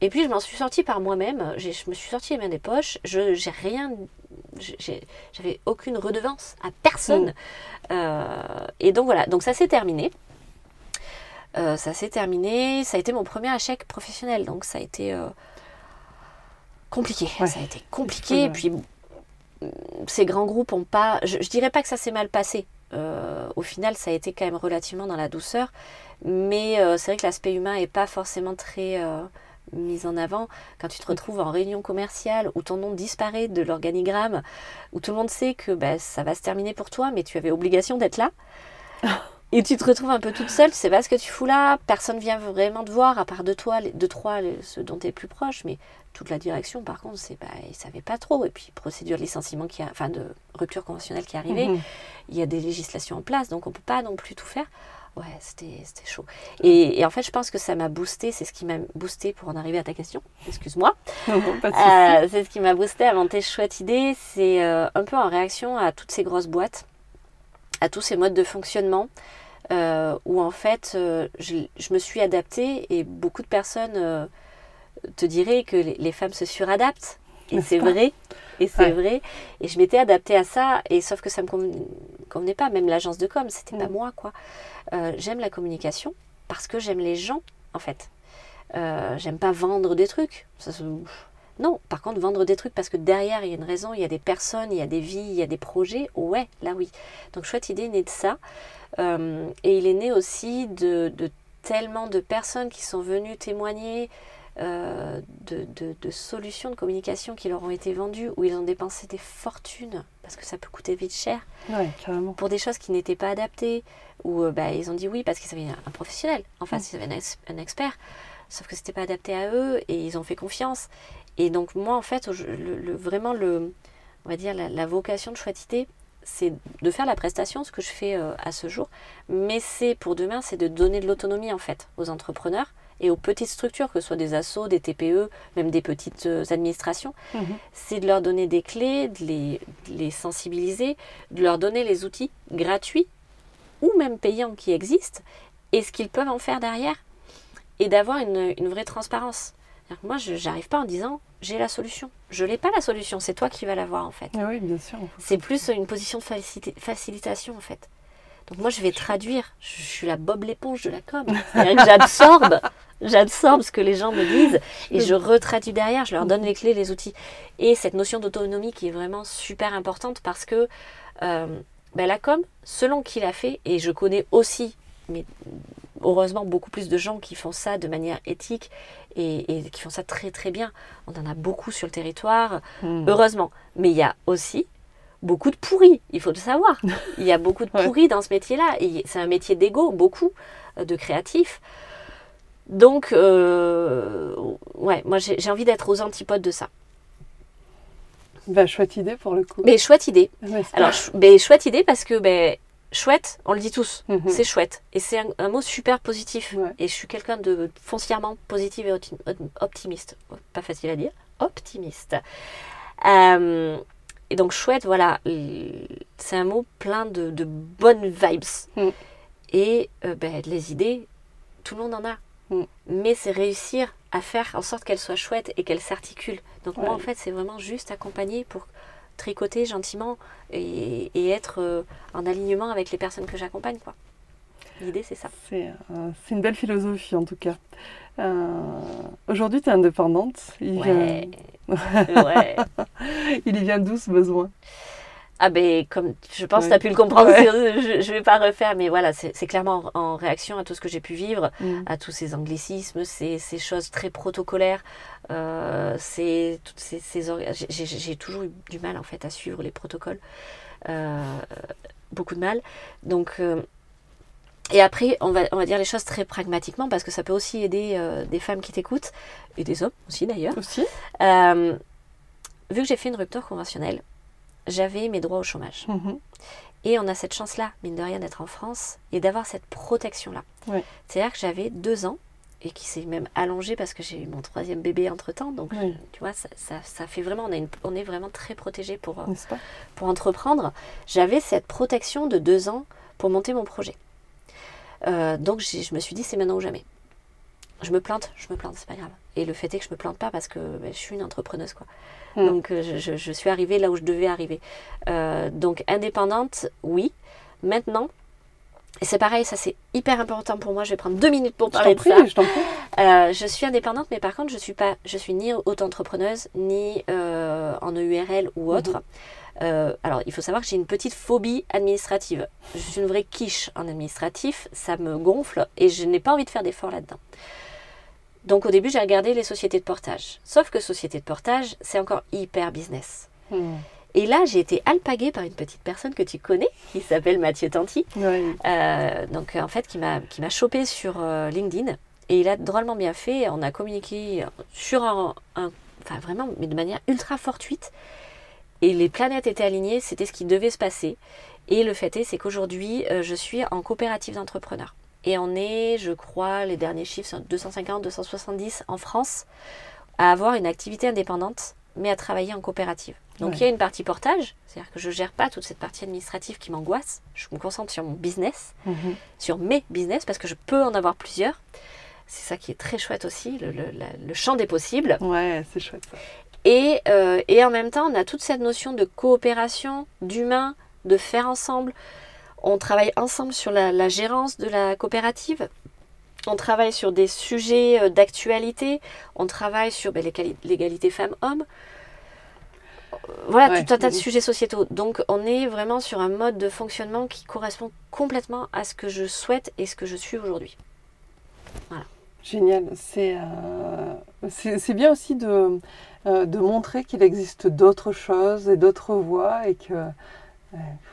Et puis je m'en suis sortie par moi-même. Je me suis sortie les mains des poches. Je j'ai rien, j'avais aucune redevance à personne. Euh, et donc voilà. Donc ça s'est terminé. Euh, ça s'est terminé. Ça a été mon premier échec professionnel. Donc ça a été compliqué. Ouais. Ça a été compliqué. Et puis ces grands groupes ont pas. Je, je dirais pas que ça s'est mal passé. Euh, au final, ça a été quand même relativement dans la douceur. Mais euh, c'est vrai que l'aspect humain n'est pas forcément très euh, mis en avant. Quand tu te retrouves en réunion commerciale où ton nom disparaît de l'organigramme, où tout le monde sait que bah, ça va se terminer pour toi, mais tu avais obligation d'être là. Et tu te retrouves un peu toute seule, tu sais pas ce que tu fous là, personne vient vraiment te voir, à part de toi, les- de trois, les- ceux dont tu es plus proche, mais toute la direction, par contre, c'est bah, ils savaient pas trop. Et puis, procédure de licenciement, qui a, enfin de rupture conventionnelle qui est arrivée, Mhm. il y a des législations en place, donc on peut pas non plus tout faire. Ouais, c'était chaud. Et, et en fait, je pense que ça m'a boosté, c'est ce qui m'a boosté pour en arriver à ta question, excuse-moi. Euh, c'est ce qui m'a boosté à monter Chouette Idée. C'est euh, un peu en réaction à toutes ces grosses boîtes, à tous ces modes de fonctionnement, euh, où en fait, euh, je, je me suis adaptée et beaucoup de personnes euh, te diraient que les, les femmes se suradaptent. Et c'est vrai. Et c'est Ouais. vrai. Et je m'étais adaptée à ça, et sauf que ça me conven- convenait pas. Même l'agence de com, c'était pas Mm. moi, quoi. J'aime la communication parce que j'aime les gens, en fait. J'aime pas vendre des trucs. Ça, se- non, par contre, vendre des trucs parce que derrière, il y a une raison, il y a des personnes, il y a des vies, il y a des projets, ouais, là oui. Donc, chouette idée est née de ça. Euh, et il est né aussi de, de tellement de personnes qui sont venues témoigner euh, de, de, solutions de communication qui leur ont été vendues, où ils ont dépensé des fortunes, parce que ça peut coûter vite cher, pour des choses qui n'étaient pas adaptées, où euh, bah, ils ont dit oui parce qu'ils avaient un professionnel, en face ils avaient un, expert, sauf que c'était pas adapté à eux, et ils ont fait confiance. Et donc moi, en fait, le, vraiment, le, on va dire, la, vocation de Chouettité, c'est de faire la prestation, ce que je fais euh, à ce jour, mais c'est pour demain, c'est de donner de l'autonomie en fait aux entrepreneurs et aux petites structures, que ce soit des assos, des TPE, même des petites euh, administrations. Mhm. C'est de leur donner des clés, de les, les, sensibiliser, de leur donner les outils gratuits ou même payants qui existent et ce qu'ils peuvent en faire derrière et d'avoir une, une vraie transparence. Moi, je n'arrive pas en disant j'ai la solution. Je n'ai pas la solution, c'est toi qui vas l'avoir en fait. Ah oui, bien sûr. C'est plus une position de facilitation en fait. Donc moi, je vais traduire. Je suis la Bob l'éponge de la com. J'absorbe, j'absorbe ce que les gens me disent et je retraduis derrière. Je leur donne les clés, les outils. Et cette notion d'autonomie qui est vraiment super importante parce que euh, ben, la com, selon qui l'a fait, et je connais aussi, mais heureusement beaucoup plus de gens qui font ça de manière éthique et, qui font ça très très bien. On en a beaucoup sur le territoire, hmm. heureusement. Mais il y a aussi beaucoup de pourris, il faut le savoir. Il y a beaucoup de pourris dans ce métier-là. C'est un métier d'ego, beaucoup euh, de créatifs. Donc, euh, ouais, moi j'ai envie d'être aux antipodes de ça. Bah, chouette idée pour le coup. Mais chouette idée. Alors, mais chouette idée parce que ben, chouette, on le dit tous, mhm. c'est chouette. Et c'est un, mot super positif. Et je suis quelqu'un de foncièrement positif et optimiste. Pas facile à dire. Optimiste. Euh, et donc chouette, voilà, c'est un mot plein de, bonnes vibes. Mm. Et euh, ben, les idées, tout le monde en a. Mm. Mais c'est réussir à faire en sorte qu'elles soient chouettes et qu'elles s'articulent. Donc moi, en fait, c'est vraiment juste accompagner pour tricoter gentiment et, être euh, en alignement avec les personnes que j'accompagne. quoi. L'idée, c'est ça. C'est une belle philosophie, en tout cas. Euh, aujourd'hui, tu es indépendante. Il ouais. Vient... ouais. Il y vient d'où ce besoin? Ah ben, comme je pense que tu as pu le comprendre, je ne vais pas refaire, mais voilà, c'est clairement en, réaction à tout ce que j'ai pu vivre, mm. à tous ces anglicismes, ces, ces choses très protocolaires, euh, ces, toutes ces, ces j'ai toujours eu du mal en fait à suivre les protocoles, euh, beaucoup de mal. Donc, euh, et après, on va, on va dire les choses très pragmatiquement parce que ça peut aussi aider euh, des femmes qui t'écoutent et des hommes aussi d'ailleurs. Aussi. vu que j'ai fait une rupture conventionnelle, j'avais mes droits au chômage. Mhm. Et on a cette chance-là, mine de rien, d'être en France et d'avoir cette protection-là. C'est-à-dire que j'avais deux ans et qui s'est même allongé parce que j'ai eu mon troisième bébé entre-temps. Donc, tu vois, ça, ça, fait vraiment, on, on est vraiment très protégé pour, euh, pour entreprendre. J'avais cette protection de deux ans pour monter mon projet. Euh, donc, je me suis dit, c'est maintenant ou jamais. Je me plante, je me plante, c'est pas grave. Et le fait est que je me plante pas parce que ben, je suis une entrepreneuse, quoi. Hmm. Donc, euh, je, suis arrivée là où je devais arriver. Euh, donc, indépendante, oui. Maintenant, et c'est pareil, ça c'est hyper important pour moi. Je vais prendre deux minutes pour parler de ça. Je, prie. Euh, je suis indépendante, mais par contre, je suis pas, je suis ni auto-entrepreneuse ni en EURL ou autre. Mhm. alors, il faut savoir que j'ai une petite phobie administrative. Je suis une vraie quiche en administratif. Ça me gonfle et je n'ai pas envie de faire d'efforts là-dedans. Donc au début, j'ai regardé les sociétés de portage. Sauf que société de portage, c'est encore hyper business. Hmm. Et là, j'ai été alpaguée par une petite personne que tu connais, qui s'appelle Mathieu Tanti. Euh, donc en fait, qui m'a qui m'a chopé sur euh, LinkedIn. Et il a drôlement bien fait. On a communiqué sur un, enfin vraiment, mais de manière ultra fortuite. Et les planètes étaient alignées. C'était ce qui devait se passer. Et le fait est, c'est qu'aujourd'hui, euh, je suis en coopérative d'entrepreneurs. Et on est, je crois, les derniers chiffres sont 250, 270 en France, à avoir une activité indépendante, mais à travailler en coopérative. Donc il y a une partie portage, c'est-à-dire que je ne gère pas toute cette partie administrative qui m'angoisse. Je me concentre sur mon business, mhm. sur mes business, parce que je peux en avoir plusieurs. C'est ça qui est très chouette aussi, le, champ des possibles. Ouais, c'est chouette ça. Et, euh, et en même temps, on a toute cette notion de coopération, d'humain, de faire ensemble, on travaille ensemble sur la, gérance de la coopérative. On travaille sur des sujets euh, d'actualité. On travaille sur ben, l'égalité femmes-hommes. Voilà, tout un tas de sujets sociétaux. Donc, on est vraiment sur un mode de fonctionnement qui correspond complètement à ce que je souhaite et ce que je suis aujourd'hui. Voilà. Génial. C'est euh, bien aussi de, euh, de montrer qu'il existe d'autres choses et d'autres voies et que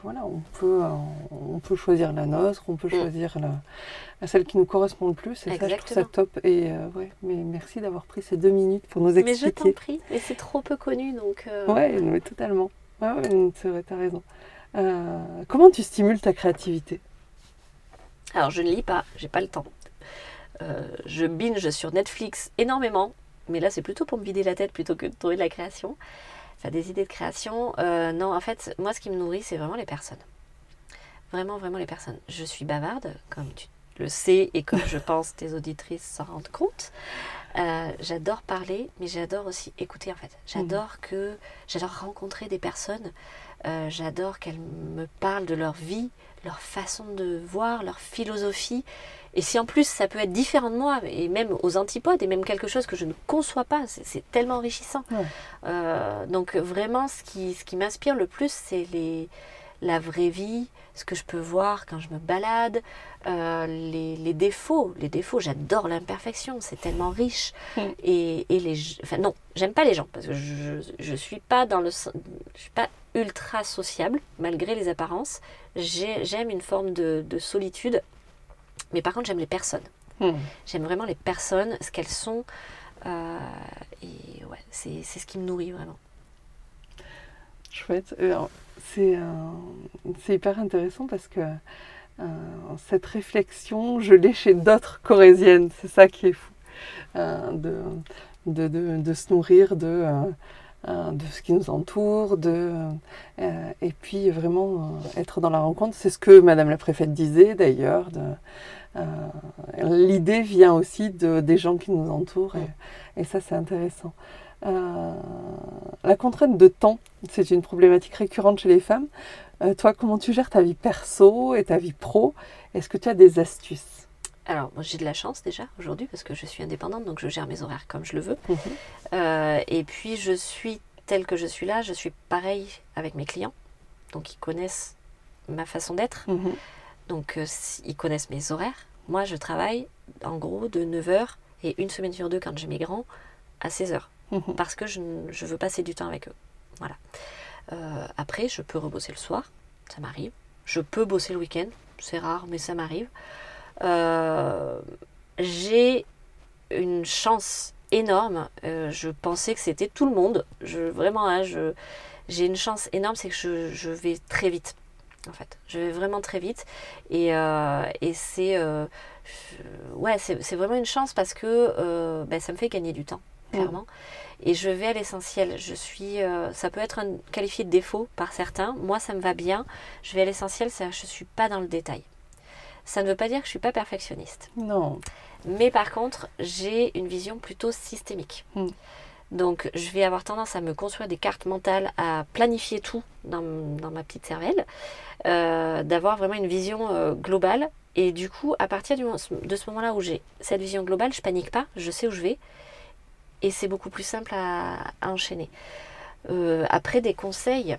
voilà, on peut, euh, on peut choisir la nôtre, on peut Mm. choisir la, celle qui nous correspond le plus. Et ça, je trouve ça top. Et euh, ouais, mais merci d'avoir pris ces deux minutes pour nous Mais je t'en expliquer. prie, mais c'est trop peu connu donc. euh, Ouais, mais totalement. Ouais, ouais, c'est vrai, t'as raison. Euh, comment tu stimules ta créativité? Alors je ne lis pas, j'ai pas le temps. Je binge sur Netflix énormément, mais là c'est plutôt pour me vider la tête plutôt que de trouver de la création. Des idées de création. Euh, non, en fait, moi ce qui me nourrit, c'est vraiment les personnes. Vraiment, vraiment les personnes. Je suis bavarde, comme tu le sais et comme je pense tes auditrices s'en rendent compte. Euh, j'adore parler, mais j'adore aussi écouter en fait. J'adore que j'adore rencontrer des personnes. Euh, j'adore qu'elles me parlent de leur vie, leur façon de voir, leur philosophie. Et si en plus ça peut être différent de moi, et même aux antipodes, et même quelque chose que je ne conçois pas, c'est tellement enrichissant. Euh, donc vraiment, ce qui, ce qui m'inspire le plus, c'est les, la vraie vie, ce que je peux voir quand je me balade, euh, les, les défauts. Les défauts, j'adore l'imperfection, c'est tellement riche. Mm. Et, et les, enfin non, j'aime pas les gens parce que je, je suis pas dans le, je suis pas ultra sociable malgré les apparences. J'ai- J'aime une forme de, de solitude, mais par contre j'aime les personnes. Hmm. J'aime vraiment les personnes, ce qu'elles sont. euh, et ouais, c'est ce qui me nourrit vraiment. Chouette. Euh, C'est euh, c'est hyper intéressant parce que euh, cette réflexion, je l'ai chez d'autres corésiennes. C'est ça qui est fou. Euh, de, se nourrir de, ce qui nous entoure, et puis vraiment être dans la rencontre. C'est ce que Madame la préfète disait d'ailleurs. L'idée vient aussi de, des gens qui nous entourent et ça c'est intéressant. Euh, la contrainte de temps, c'est une problématique récurrente chez les femmes. Euh, toi, comment tu gères ta vie perso et ta vie pro? Est-ce que tu as des astuces? Alors, moi, j'ai de la chance déjà aujourd'hui parce que je suis indépendante, donc je gère mes horaires comme je le veux. Mhm. Euh, et puis, je suis telle que je suis là, je suis pareil avec mes clients. Donc, ils connaissent ma façon d'être. Mhm. Donc, ils connaissent mes horaires. Moi, je travaille en gros de 9h et une semaine sur deux quand j'ai mes grands à 16h. Mhm. Parce que je, veux passer du temps avec eux. Voilà. Euh, après, je peux rebosser le soir. Ça m'arrive. Je peux bosser le week-end. C'est rare, mais ça m'arrive. Euh, j'ai une chance énorme. Euh, je pensais que c'était tout le monde. Vraiment, hein, j'ai une chance énorme, c'est que je, vais très vite. En fait, je vais vraiment très vite. Et, c'est, ouais, c'est, vraiment une chance parce que ben, ça me fait gagner du temps, clairement. Et je vais à l'essentiel. Je suis, euh, ça peut être un, qualifié de défaut par certains. Moi, ça me va bien. Je vais à l'essentiel, c'est je suis pas dans le détail. Ça ne veut pas dire que je suis pas perfectionniste. Non. Mais par contre, j'ai une vision plutôt systémique. Mm. Donc, je vais avoir tendance à me construire des cartes mentales, à planifier tout dans, dans ma petite cervelle, euh, d'avoir vraiment une vision euh, globale. Et du coup, à partir du, de ce moment-là où j'ai cette vision globale, je panique pas, je sais où je vais. Et c'est beaucoup plus simple à, à enchaîner. Euh, après, des conseils,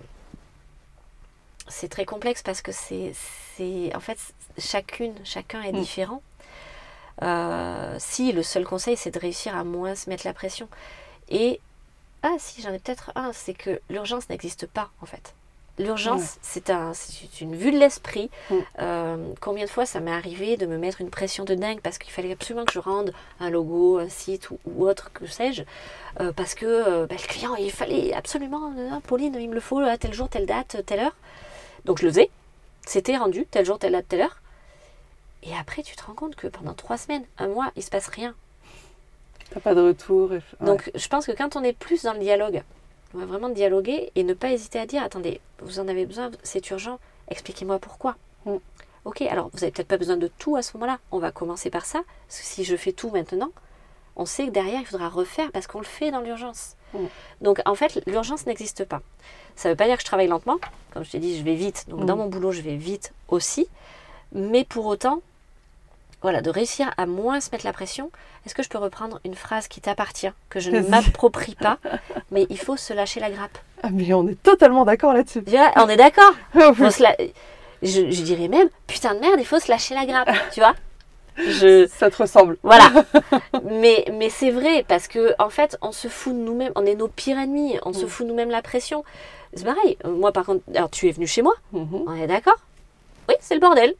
c'est très complexe parce que c'est, c'est en fait, chacune, chacun est Mm. différent. Euh, si le seul conseil c'est de réussir à moins se mettre la pression. Et ah si j'en ai peut-être un, c'est que l'urgence n'existe pas en fait. L'urgence c'est un, c'est une vue de l'esprit. Euh, combien de fois ça m'est arrivé de me mettre une pression de dingue parce qu'il fallait absolument que je rende un logo, un site ou, ou autre que sais-je, euh, parce que euh, bah, le client il fallait absolument, euh, Pauline il me le faut à tel jour, telle date, telle heure. Donc je le faisais, c'était rendu tel jour, telle date, telle heure. Et après, tu te rends compte que pendant trois semaines, un mois, il se passe rien. T'as pas de retour. et- ouais. Donc, je pense que quand on est plus dans le dialogue, on va vraiment dialoguer et ne pas hésiter à dire attendez, vous en avez besoin, c'est urgent, expliquez-moi pourquoi. Mm. Ok, alors vous n'avez peut-être pas besoin de tout à ce moment-là. On va commencer par ça. Parce que si je fais tout maintenant, on sait que derrière, il faudra refaire parce qu'on le fait dans l'urgence. Mm. Donc, en fait, l'urgence n'existe pas. Ça ne veut pas dire que je travaille lentement. Comme je t'ai dit, je vais vite. Donc, Mm. dans mon boulot, je vais vite aussi. Mais pour autant, voilà, de réussir à moins se mettre la pression. Est-ce que je peux reprendre une phrase qui t'appartient, que je ne m'approprie pas, mais il faut se lâcher la grappe. Ah, mais on est totalement d'accord là-dessus. On est d'accord la- je, je dirais même, putain de merde, il faut se lâcher la grappe, tu vois Je... Ça te ressemble. Voilà. mais mais c'est vrai parce que en fait, on se fout de nous-mêmes. On est nos pires ennemis. On se Mm. fout de nous-mêmes la pression. C'est pareil. Euh, Moi, par contre, alors tu es venu chez moi. Mhm. On est d'accord? Oui, c'est le bordel.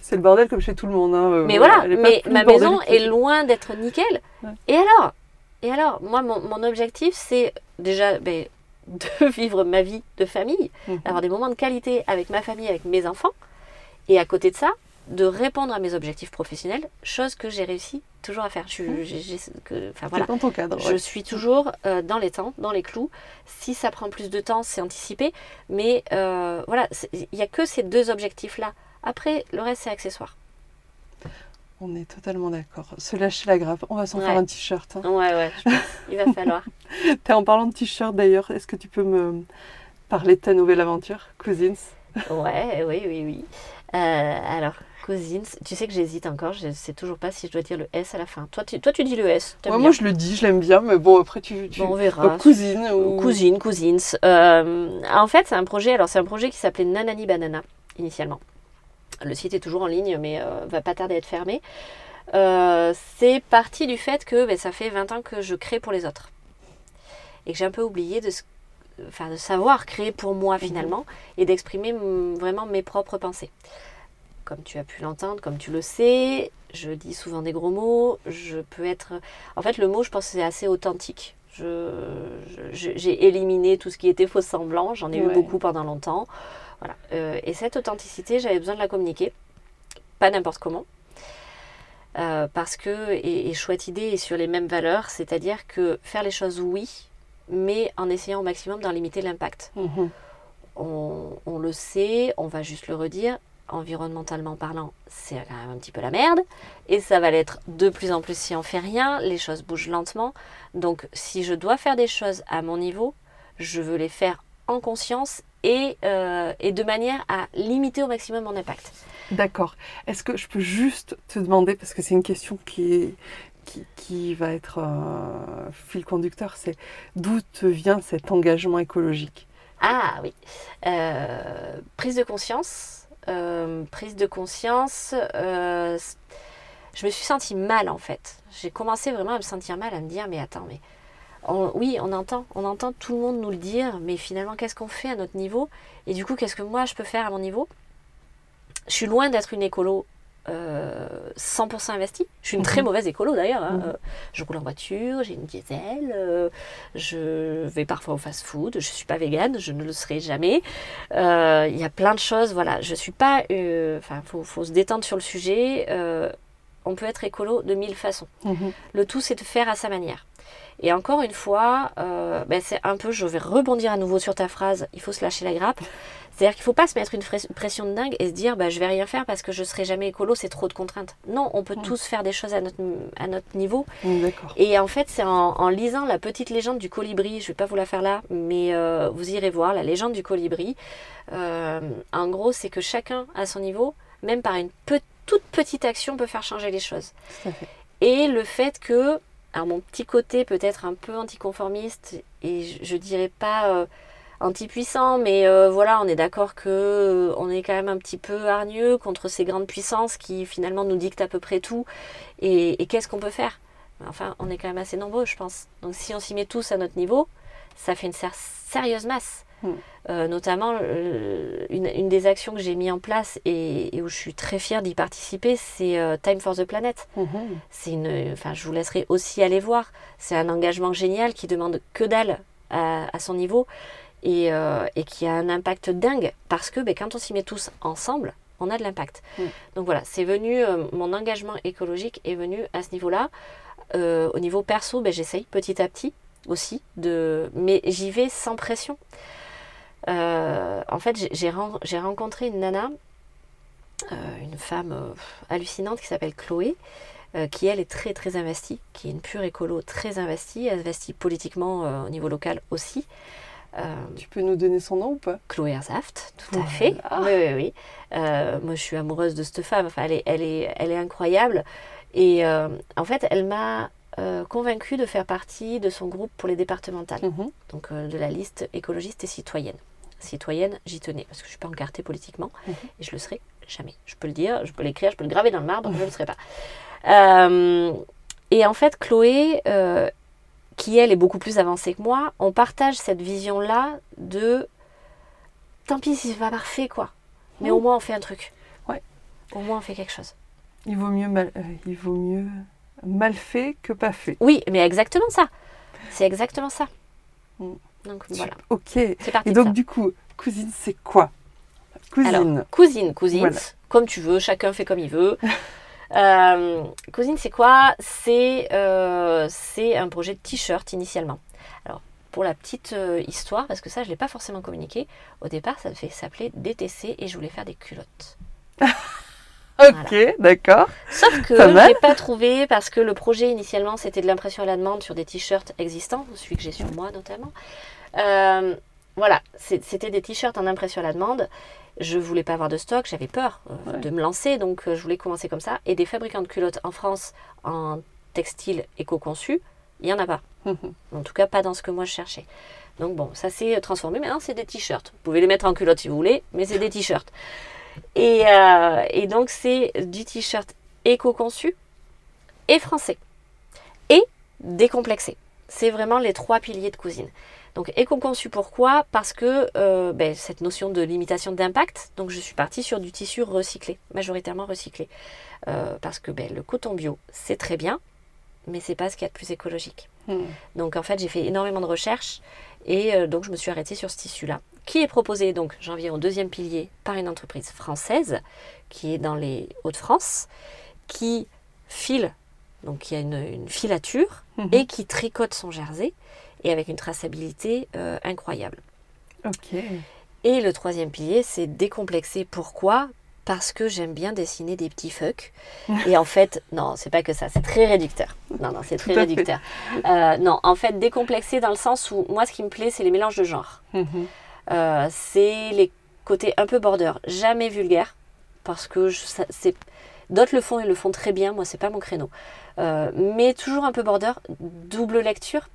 C'est le bordel comme chez tout le monde. hein. Euh, Mais voilà. Mais ma maison est loin d'être nickel. Ouais. Et alors? Et alors Moi, mon, mon objectif, c'est déjà ben, de vivre ma vie de famille, Mhm. d'avoir des moments de qualité avec ma famille, avec mes enfants, et à côté de ça, de répondre à mes objectifs professionnels, chose que j'ai réussi toujours à faire. Je, voilà. dans ton cadre. Je suis toujours euh, dans les temps, dans les clous. Si ça prend plus de temps, c'est anticipé. Mais euh, voilà, il n'y a que ces deux objectifs-là. Après, le reste, c'est accessoire. On est totalement d'accord. Se lâcher la grappe. On va s'en Ouais. faire un t-shirt. hein. Ouais, ouais, je pense. Il va falloir. En parlant de t-shirt d'ailleurs. Est-ce que tu peux me parler de ta nouvelle aventure, Cousins? Ouais, oui, oui, oui. Euh, alors, cousins, tu sais que j'hésite encore. Je sais toujours pas si je dois dire le S à la fin. Toi, tu, toi, tu dis le S. Ouais. Moi, je le dis, je l'aime bien, mais bon, après, tu. tu... Bon, on verra. Euh, cousine ou. Cousine, cousins. Euh, en fait, c'est un projet. Alors, c'est un projet qui s'appelait Nanani Banana initialement. Le site est toujours en ligne, mais euh, va pas tarder à être fermé. Euh, c'est parti du fait que ben, ça fait 20 ans que je crée pour les autres et que j'ai un peu oublié de, enfin, de savoir créer pour moi finalement et d'exprimer vraiment mes propres pensées. Comme tu as pu l'entendre, comme tu le sais, je dis souvent des gros mots. Je peux être. En fait, le mot, je pense, que c'est assez authentique. Je, je- j'ai éliminé tout ce qui était faux semblant. J'en ai eu beaucoup pendant longtemps. Voilà. Euh, et cette authenticité, j'avais besoin de la communiquer. Pas n'importe comment. Euh, parce que, et, et chouette idée, est sur les mêmes valeurs, c'est-à-dire que faire les choses, oui, mais en essayant au maximum d'en limiter l'impact. Mhm. On, on le sait, on va juste le redire, environnementalement parlant, c'est quand même un petit peu la merde, et ça va l'être de plus en plus si on fait rien, les choses bougent lentement, donc si je dois faire des choses à mon niveau, je veux les faire en conscience et, euh, et de manière à limiter au maximum mon impact. D'accord. Est-ce que je peux juste te demander, parce que c'est une question qui, est, qui, qui va être un fil conducteur, c'est d'où te vient cet engagement écologique? Ah oui. Euh, prise de conscience. euh, prise de conscience. euh, je me suis sentie mal en fait. J'ai commencé vraiment à me sentir mal, à me dire mais attends, mais on- oui, on entend, on entend tout le monde nous le dire, mais finalement qu'est-ce qu'on fait à notre niveau? Et du coup, qu'est-ce que moi je peux faire à mon niveau? Je suis loin d'être une écolo. euh, 100% investie. Je suis une très Mhm. mauvaise écolo d'ailleurs. hein. Mhm. Euh, je roule en voiture, j'ai une diesel, euh, je vais parfois au fast-food, je suis pas végane, je ne le serai jamais. Euh, Il y a plein de choses, voilà. Je suis pas. euh, Enfin, faut, faut se détendre sur le sujet. euh, on peut être écolo de mille façons. Mhm. Le tout, c'est de faire à sa manière. Et encore une fois, euh, ben, c'est un peu, je vais rebondir à nouveau sur ta phrase, il faut se lâcher la grappe. C'est-à-dire qu'il ne faut pas se mettre une pression de dingue et se dire, bah, je vais rien faire parce que je serai jamais écolo, c'est trop de contraintes. Non, on peut Mm. tous faire des choses à notre, à notre niveau. Mm, D'accord. Et en fait, c'est en, en lisant la petite légende du colibri, je vais pas vous la faire là, mais euh, vous irez voir la légende du colibri. Euh, en gros, c'est que chacun à son niveau, même par une pe- toute petite action, peut faire changer les choses. Et le fait que, alors mon petit côté peut-être un peu anticonformiste, et je, dirais pas euh, anti-puissant, mais euh, voilà, on est d'accord que euh, on est quand même un petit peu hargneux contre ces grandes puissances qui finalement nous dictent à peu près tout. Et, qu'est-ce qu'on peut faire? Enfin, on est quand même assez nombreux, je pense. Donc si on s'y met tous à notre niveau, ça fait une sérieuse masse. Mm. Euh, notamment, euh, une, une des actions que j'ai mis en place et, et où je suis très fière d'y participer, c'est euh, Time for the Planet. Mhm. C'est une, enfin, je vous laisserai aussi aller voir. C'est un engagement génial qui demande que dalle à, à son niveau et, et qui a un impact dingue parce que ben, quand on s'y met tous ensemble, on a de l'impact. Mm. Donc voilà, c'est venu, mon engagement écologique est venu à ce niveau-là. Au niveau perso, ben, j'essaye petit à petit aussi, de, mais j'y vais sans pression. Euh, en fait, j'ai- j'ai ren- j'ai rencontré une nana, euh, une femme euh, hallucinante qui s'appelle Chloé, qui elle est très très investie, qui est une pure écolo très investie, investie politiquement au niveau local aussi. Tu peux nous donner son nom ou pas? Chloé Hersaft, tout à fait. Oui, oui, oui. Moi, je suis amoureuse de cette femme. Enfin, elle est, elle est, elle est incroyable. Et en fait, elle m'a euh, convaincue de faire partie de son groupe pour les départementales, Mhm. donc euh, de la liste écologiste et citoyenne. Citoyenne, j'y tenais, parce que je ne suis pas encartée politiquement, Mhm. et je le serai jamais. Je peux le dire, je peux l'écrire, je peux le graver dans le marbre, je ne le serai pas. Euh, et en fait, Chloé, euh, qui elle est beaucoup plus avancée que moi, on partage cette vision-là de tant pis si c'est pas parfait, quoi. Mais au moins on fait un truc. Ouais. Au moins on fait quelque chose. Il vaut mieux mal, euh, il vaut mieux mal fait que pas fait. Oui, mais exactement ça. C'est exactement ça. Mm. Donc voilà. Ok. C'est parti. Et donc du coup, cousine, c'est quoi? Cousine. Alors, cousine, cousine, Voilà. comme tu veux, chacun fait comme il veut. Euh, cousine, c'est quoi? C'est euh, c'est un projet de t-shirt initialement. Alors, pour la petite euh, histoire, parce que ça, je ne l'ai pas forcément communiqué, au départ, ça devait s'appeler DTC et je voulais faire des culottes. ok, d'accord. Sauf que je l'ai pas trouvé parce que le projet initialement, c'était de l'impression à la demande sur des t-shirts existants, celui que j'ai sur moi notamment. Euh, voilà, c'était des t-shirts en impression à la demande. Je voulais pas avoir de stock, j'avais peur euh, Ouais. de me lancer, donc euh, je voulais commencer comme ça. Et des fabricants de culottes en France en textile éco-conçu, il y en a pas. En tout cas, pas dans ce que moi je cherchais. Donc bon, ça s'est transformé. Maintenant, c'est des t-shirts. Vous pouvez les mettre en culotte si vous voulez, mais c'est des t-shirts. Et, euh, et donc, c'est du t-shirt éco-conçu et français. Et décomplexé. C'est vraiment les trois piliers de cuisine. Donc, éco-conçu, pourquoi? Parce que euh, ben, cette notion de limitation d'impact, donc je suis partie sur du tissu recyclé, majoritairement recyclé. Euh, parce que ben, le coton bio, c'est très bien, mais c'est pas ce qu'il y a de plus écologique. Hmm. Donc en fait, j'ai fait énormément de recherches et euh, donc je me suis arrêtée sur ce tissu-là, qui est proposé, donc j'en viens au deuxième pilier, par une entreprise française qui est dans les Hauts-de-France, qui file, donc qui a une, une filature Mhm. et qui tricote son jersey et avec une traçabilité euh, incroyable. Ok. Et le troisième pilier, c'est décomplexer. Pourquoi? Parce que j'aime bien dessiner des petits fucks. Et en fait, non, c'est pas que ça, c'est très réducteur. Non, non, c'est très réducteur. Euh, non, en fait, décomplexer dans le sens où moi, ce qui me plaît, c'est les mélanges de genres. Mhm. Euh, c'est les côtés un peu border, jamais vulgaire, parce que c'est d'autres le font et le font très bien. Moi, c'est pas mon créneau. Euh, mais toujours un peu border, double lecture.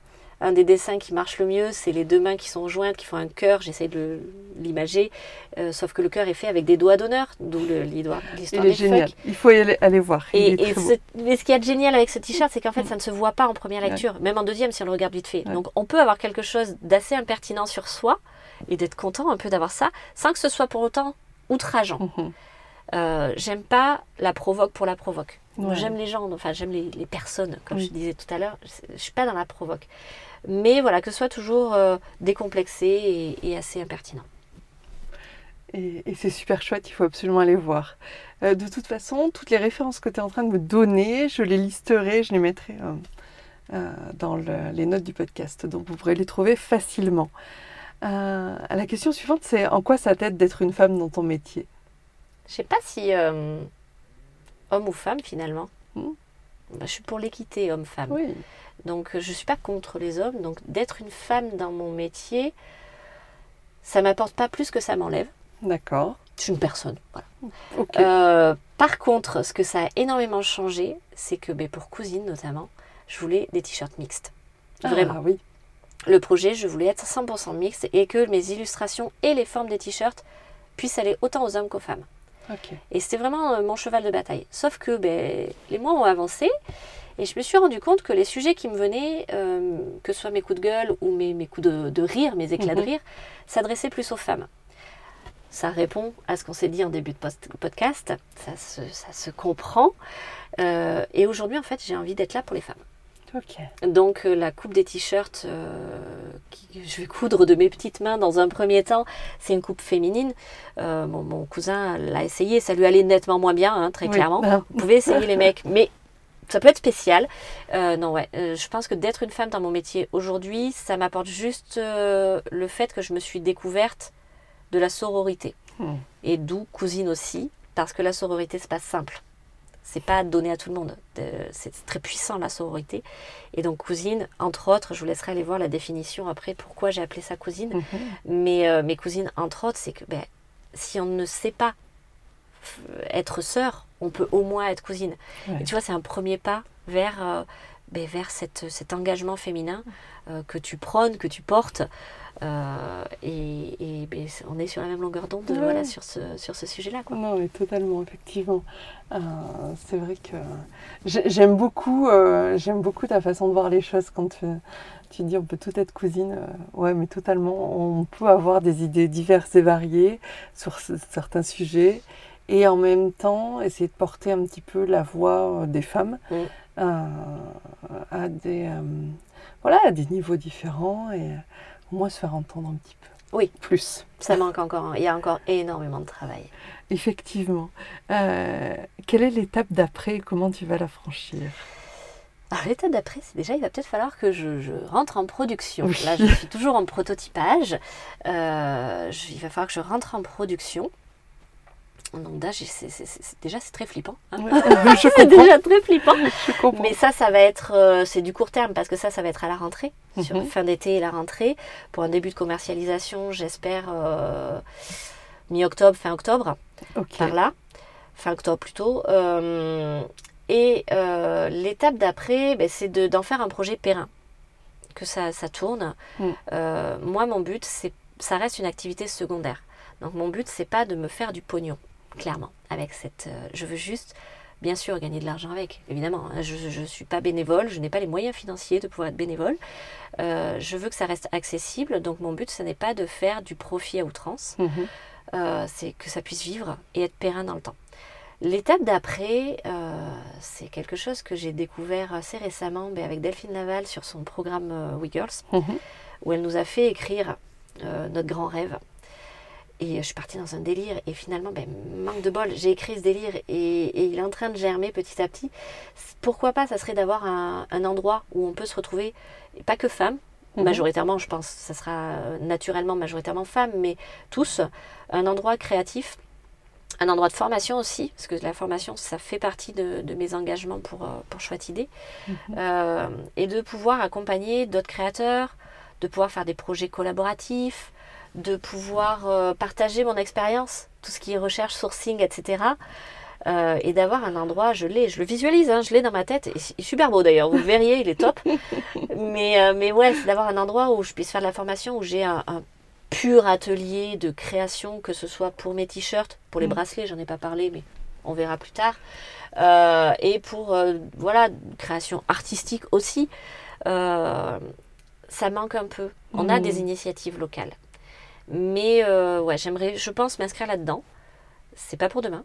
Un des dessins qui marche le mieux, c'est les deux mains qui sont jointes, qui font un cœur. J'essaie de l'imager, euh, sauf que le cœur est fait avec des doigts d'honneur, d'où l'histoire Il est des génial. Il faut y aller, aller voir. Il Et, ce- mais ce qu'il y a de génial avec ce t-shirt, c'est qu'en fait, ça ne se voit pas en première Ouais. lecture, même en deuxième si on le regarde vite fait. Ouais. Donc, on peut avoir quelque chose d'assez impertinent sur soi et d'être content un peu d'avoir ça, sans que ce soit pour autant outrageant. Mhm. Euh, j'aime pas la provoque pour la provoque. Ouais. J'aime les gens, enfin j'aime les, les personnes, comme Oui. je disais tout à l'heure. Je, je suis pas dans la provoque. Mais voilà, que ce soit toujours euh, décomplexé et, et assez impertinent. Et, et c'est super chouette, il faut absolument aller voir. Euh, de toute façon, toutes les références que tu es en train de me donner, je les listerai, je les mettrai euh, euh, dans le- les notes du podcast. Donc vous pourrez les trouver facilement. La question suivante, c'est en quoi ça t'aide d'être une femme dans ton métier? Je sais pas si homme ou femme finalement. Hmm? Bah, je suis pour l'équité homme-femme. Oui. Donc euh, je ne suis pas contre les hommes. Donc d'être une femme dans mon métier, ça m'apporte pas plus que ça m'enlève. D'accord. Je suis une personne. Voilà. Euh, par contre, ce que ça a énormément changé, c'est que ben, pour cousine notamment, je voulais des t-shirts mixtes. Vraiment. Ah oui. Le projet, je voulais être 100% mixte et que mes illustrations et les formes des t-shirts puissent aller autant aux hommes qu'aux femmes. Et c'était vraiment euh, mon cheval de bataille. Sauf que ben, les mois ont avancé et je me suis rendu compte que les sujets qui me venaient, euh, que ce soit mes coups de gueule ou mes, mes coups de, de rire, mes éclats de Mhm. rire, s'adressaient plus aux femmes. Ça répond à ce qu'on s'est dit en début de post- podcast, ça se, ça se comprend. Euh, et aujourd'hui, en fait, j'ai envie d'être là pour les femmes. Donc euh, la coupe des t-shirts, euh, qui- je vais coudre de mes petites mains dans un premier temps, c'est une coupe féminine. Euh, mon, mon cousin l'a essayé, ça lui allait nettement moins bien, hein, très Oui. clairement. Ah. Vous pouvez essayer les mecs, mais ça peut être spécial. Euh, non, ouais, je pense que d'être une femme dans mon métier aujourd'hui, ça m'apporte juste le fait que je me suis découverte de la sororité. Hmm. Et d'où cousine aussi, parce que la sororité, c'est pas simple. C'est pas donné à tout le monde. C'est très puissant la sororité. Et donc cousine, entre autres, je vous laisserai aller voir la définition après pourquoi j'ai appelé ça cousine. Mhm. Mais euh, mes cousines, entre autres, c'est que ben, si on ne sait pas être sœur, on peut au moins être cousine. Ouais. Et tu vois, c'est un premier pas vers euh, ben, vers cette, cet engagement féminin euh, que tu prônes, que tu portes. Euh, et, ben, on est sur la même longueur d'onde voilà, sur ce, sur ce sujet-là. Non, mais totalement, effectivement. c'est vrai que j'aime beaucoup, j'aime beaucoup ta façon de voir les choses quand tu, tu dis on peut tout être cousine. ouais, mais totalement. On peut avoir des idées diverses et variées sur certains sujets et en même temps essayer de porter un petit peu la voix des femmes. Mm. Euh, à, des, euh, voilà, à des niveaux différents et au moins se faire entendre un petit peu. Oui. Plus. Ça manque encore. Il y a encore énormément de travail. Effectivement. Euh, quelle est l'étape d'après et comment tu vas la franchir? Alors l'étape d'après, c'est déjà, il va peut-être falloir que je, rentre en production. Là, je suis toujours en prototypage. il va falloir que je rentre en production. Donc là, déjà c'est très flippant. Hein. c'est déjà très flippant. Mais ça, ça va être, euh, c'est du court terme parce que ça, ça va être à la rentrée, sur mhm. fin d'été et la rentrée, pour un début de commercialisation, j'espère euh, mi-octobre, fin octobre, par là, fin octobre plutôt. Euh, et l'étape d'après, ben, c'est d'en faire un projet périn, que ça, ça tourne. Mm. moi, mon but, c'est, ça reste une activité secondaire. Donc mon but, c'est pas de me faire du pognon clairement. Avec cette, euh, je veux juste, bien sûr, gagner de l'argent avec, évidemment. Hein. je ne suis pas bénévole, je n'ai pas les moyens financiers de pouvoir être bénévole. Euh, je veux que ça reste accessible, donc mon but, ce n'est pas de faire du profit à outrance, mhm. euh, c'est que ça puisse vivre et être périn dans le temps. L'étape d'après, c'est quelque chose que j'ai découvert assez récemment mais avec Delphine Laval sur son programme We Girls, mhm. où elle nous a fait écrire notre grand rêve. Et je suis partie dans un délire. Et finalement, ben, manque de bol, j'ai écrit ce délire et, il est en train de germer petit à petit. Pourquoi pas, ça serait d'avoir un, endroit où on peut se retrouver, pas que femmes, mhm. majoritairement, je pense, ça sera euh, naturellement majoritairement femmes, mais tous, un endroit créatif. Un endroit de formation aussi, parce que la formation, ça fait partie de, mes engagements pour, euh, pour Chouette Idée. Mhm. Euh, et de pouvoir accompagner d'autres créateurs, de pouvoir faire des projets collaboratifs, de pouvoir euh, partager mon expérience, tout ce qui est recherche, sourcing, etc. Euh, et d'avoir un endroit, je l'ai, je le visualise, hein, je l'ai dans ma tête, et il est super beau d'ailleurs, vous le verriez, il est top. mais, euh, mais ouais, c'est d'avoir un endroit où je puisse faire de la formation, où j'ai un, pur atelier de création, que ce soit pour mes t-shirts, pour les mm. bracelets, j'en ai pas parlé, mais on verra plus tard, et pour, voilà, création artistique aussi. ça manque un peu. On a mm. des initiatives locales. Mais euh, ouais, j'aimerais, je pense, m'inscrire là-dedans. C'est pas pour demain.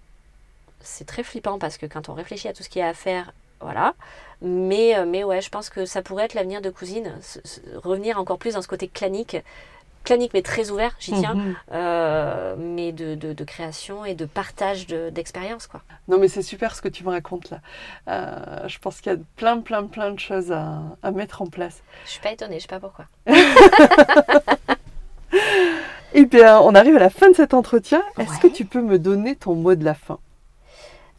C'est très flippant parce que quand on réfléchit à tout ce qu'il y a à faire, voilà. Mais, euh, mais ouais, je pense que ça pourrait être l'avenir de Cousine. revenir encore plus dans ce côté clanique. Clanique, mais très ouvert, j'y tiens. Mhm. Euh, mais de, de, création et de partage d'expérience, quoi. Non, mais c'est super ce que tu me racontes là. je pense qu'il y a plein, plein, plein de choses à, à mettre en place. Je suis pas étonnée, je sais pas pourquoi. Eh bien, on arrive à la fin de cet entretien. Est-ce que tu peux me donner ton mot de la fin?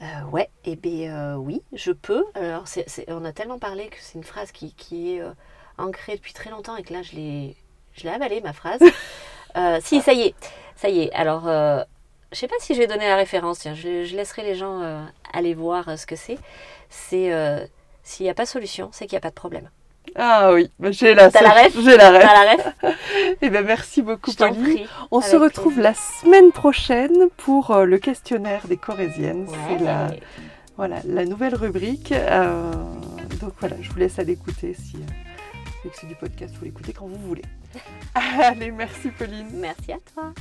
Euh, ouais, eh bien euh, oui, je peux. Alors, on a tellement parlé que c'est une phrase qui, est euh, ancrée depuis très longtemps et que là, je l'ai, je avalée, ma phrase. si, ça y est, ça y est. Alors, je sais pas si je vais donner la référence, je, je, laisserai les gens aller voir ce que c'est. C'est s'il n'y a pas de solution, c'est qu'il n'y a pas de problème. Ah oui, bah, j'ai la, la ref J'ai la ref. Eh bien, merci beaucoup, Pauline. On se retrouve la semaine prochaine pour euh, le questionnaire des Corésiennes. C'est la, voilà, la nouvelle rubrique. Euh, donc voilà, je vous laisse aller écouter si euh, c'est du podcast, vous l'écoutez quand vous voulez. Allez, merci Pauline. Merci à toi.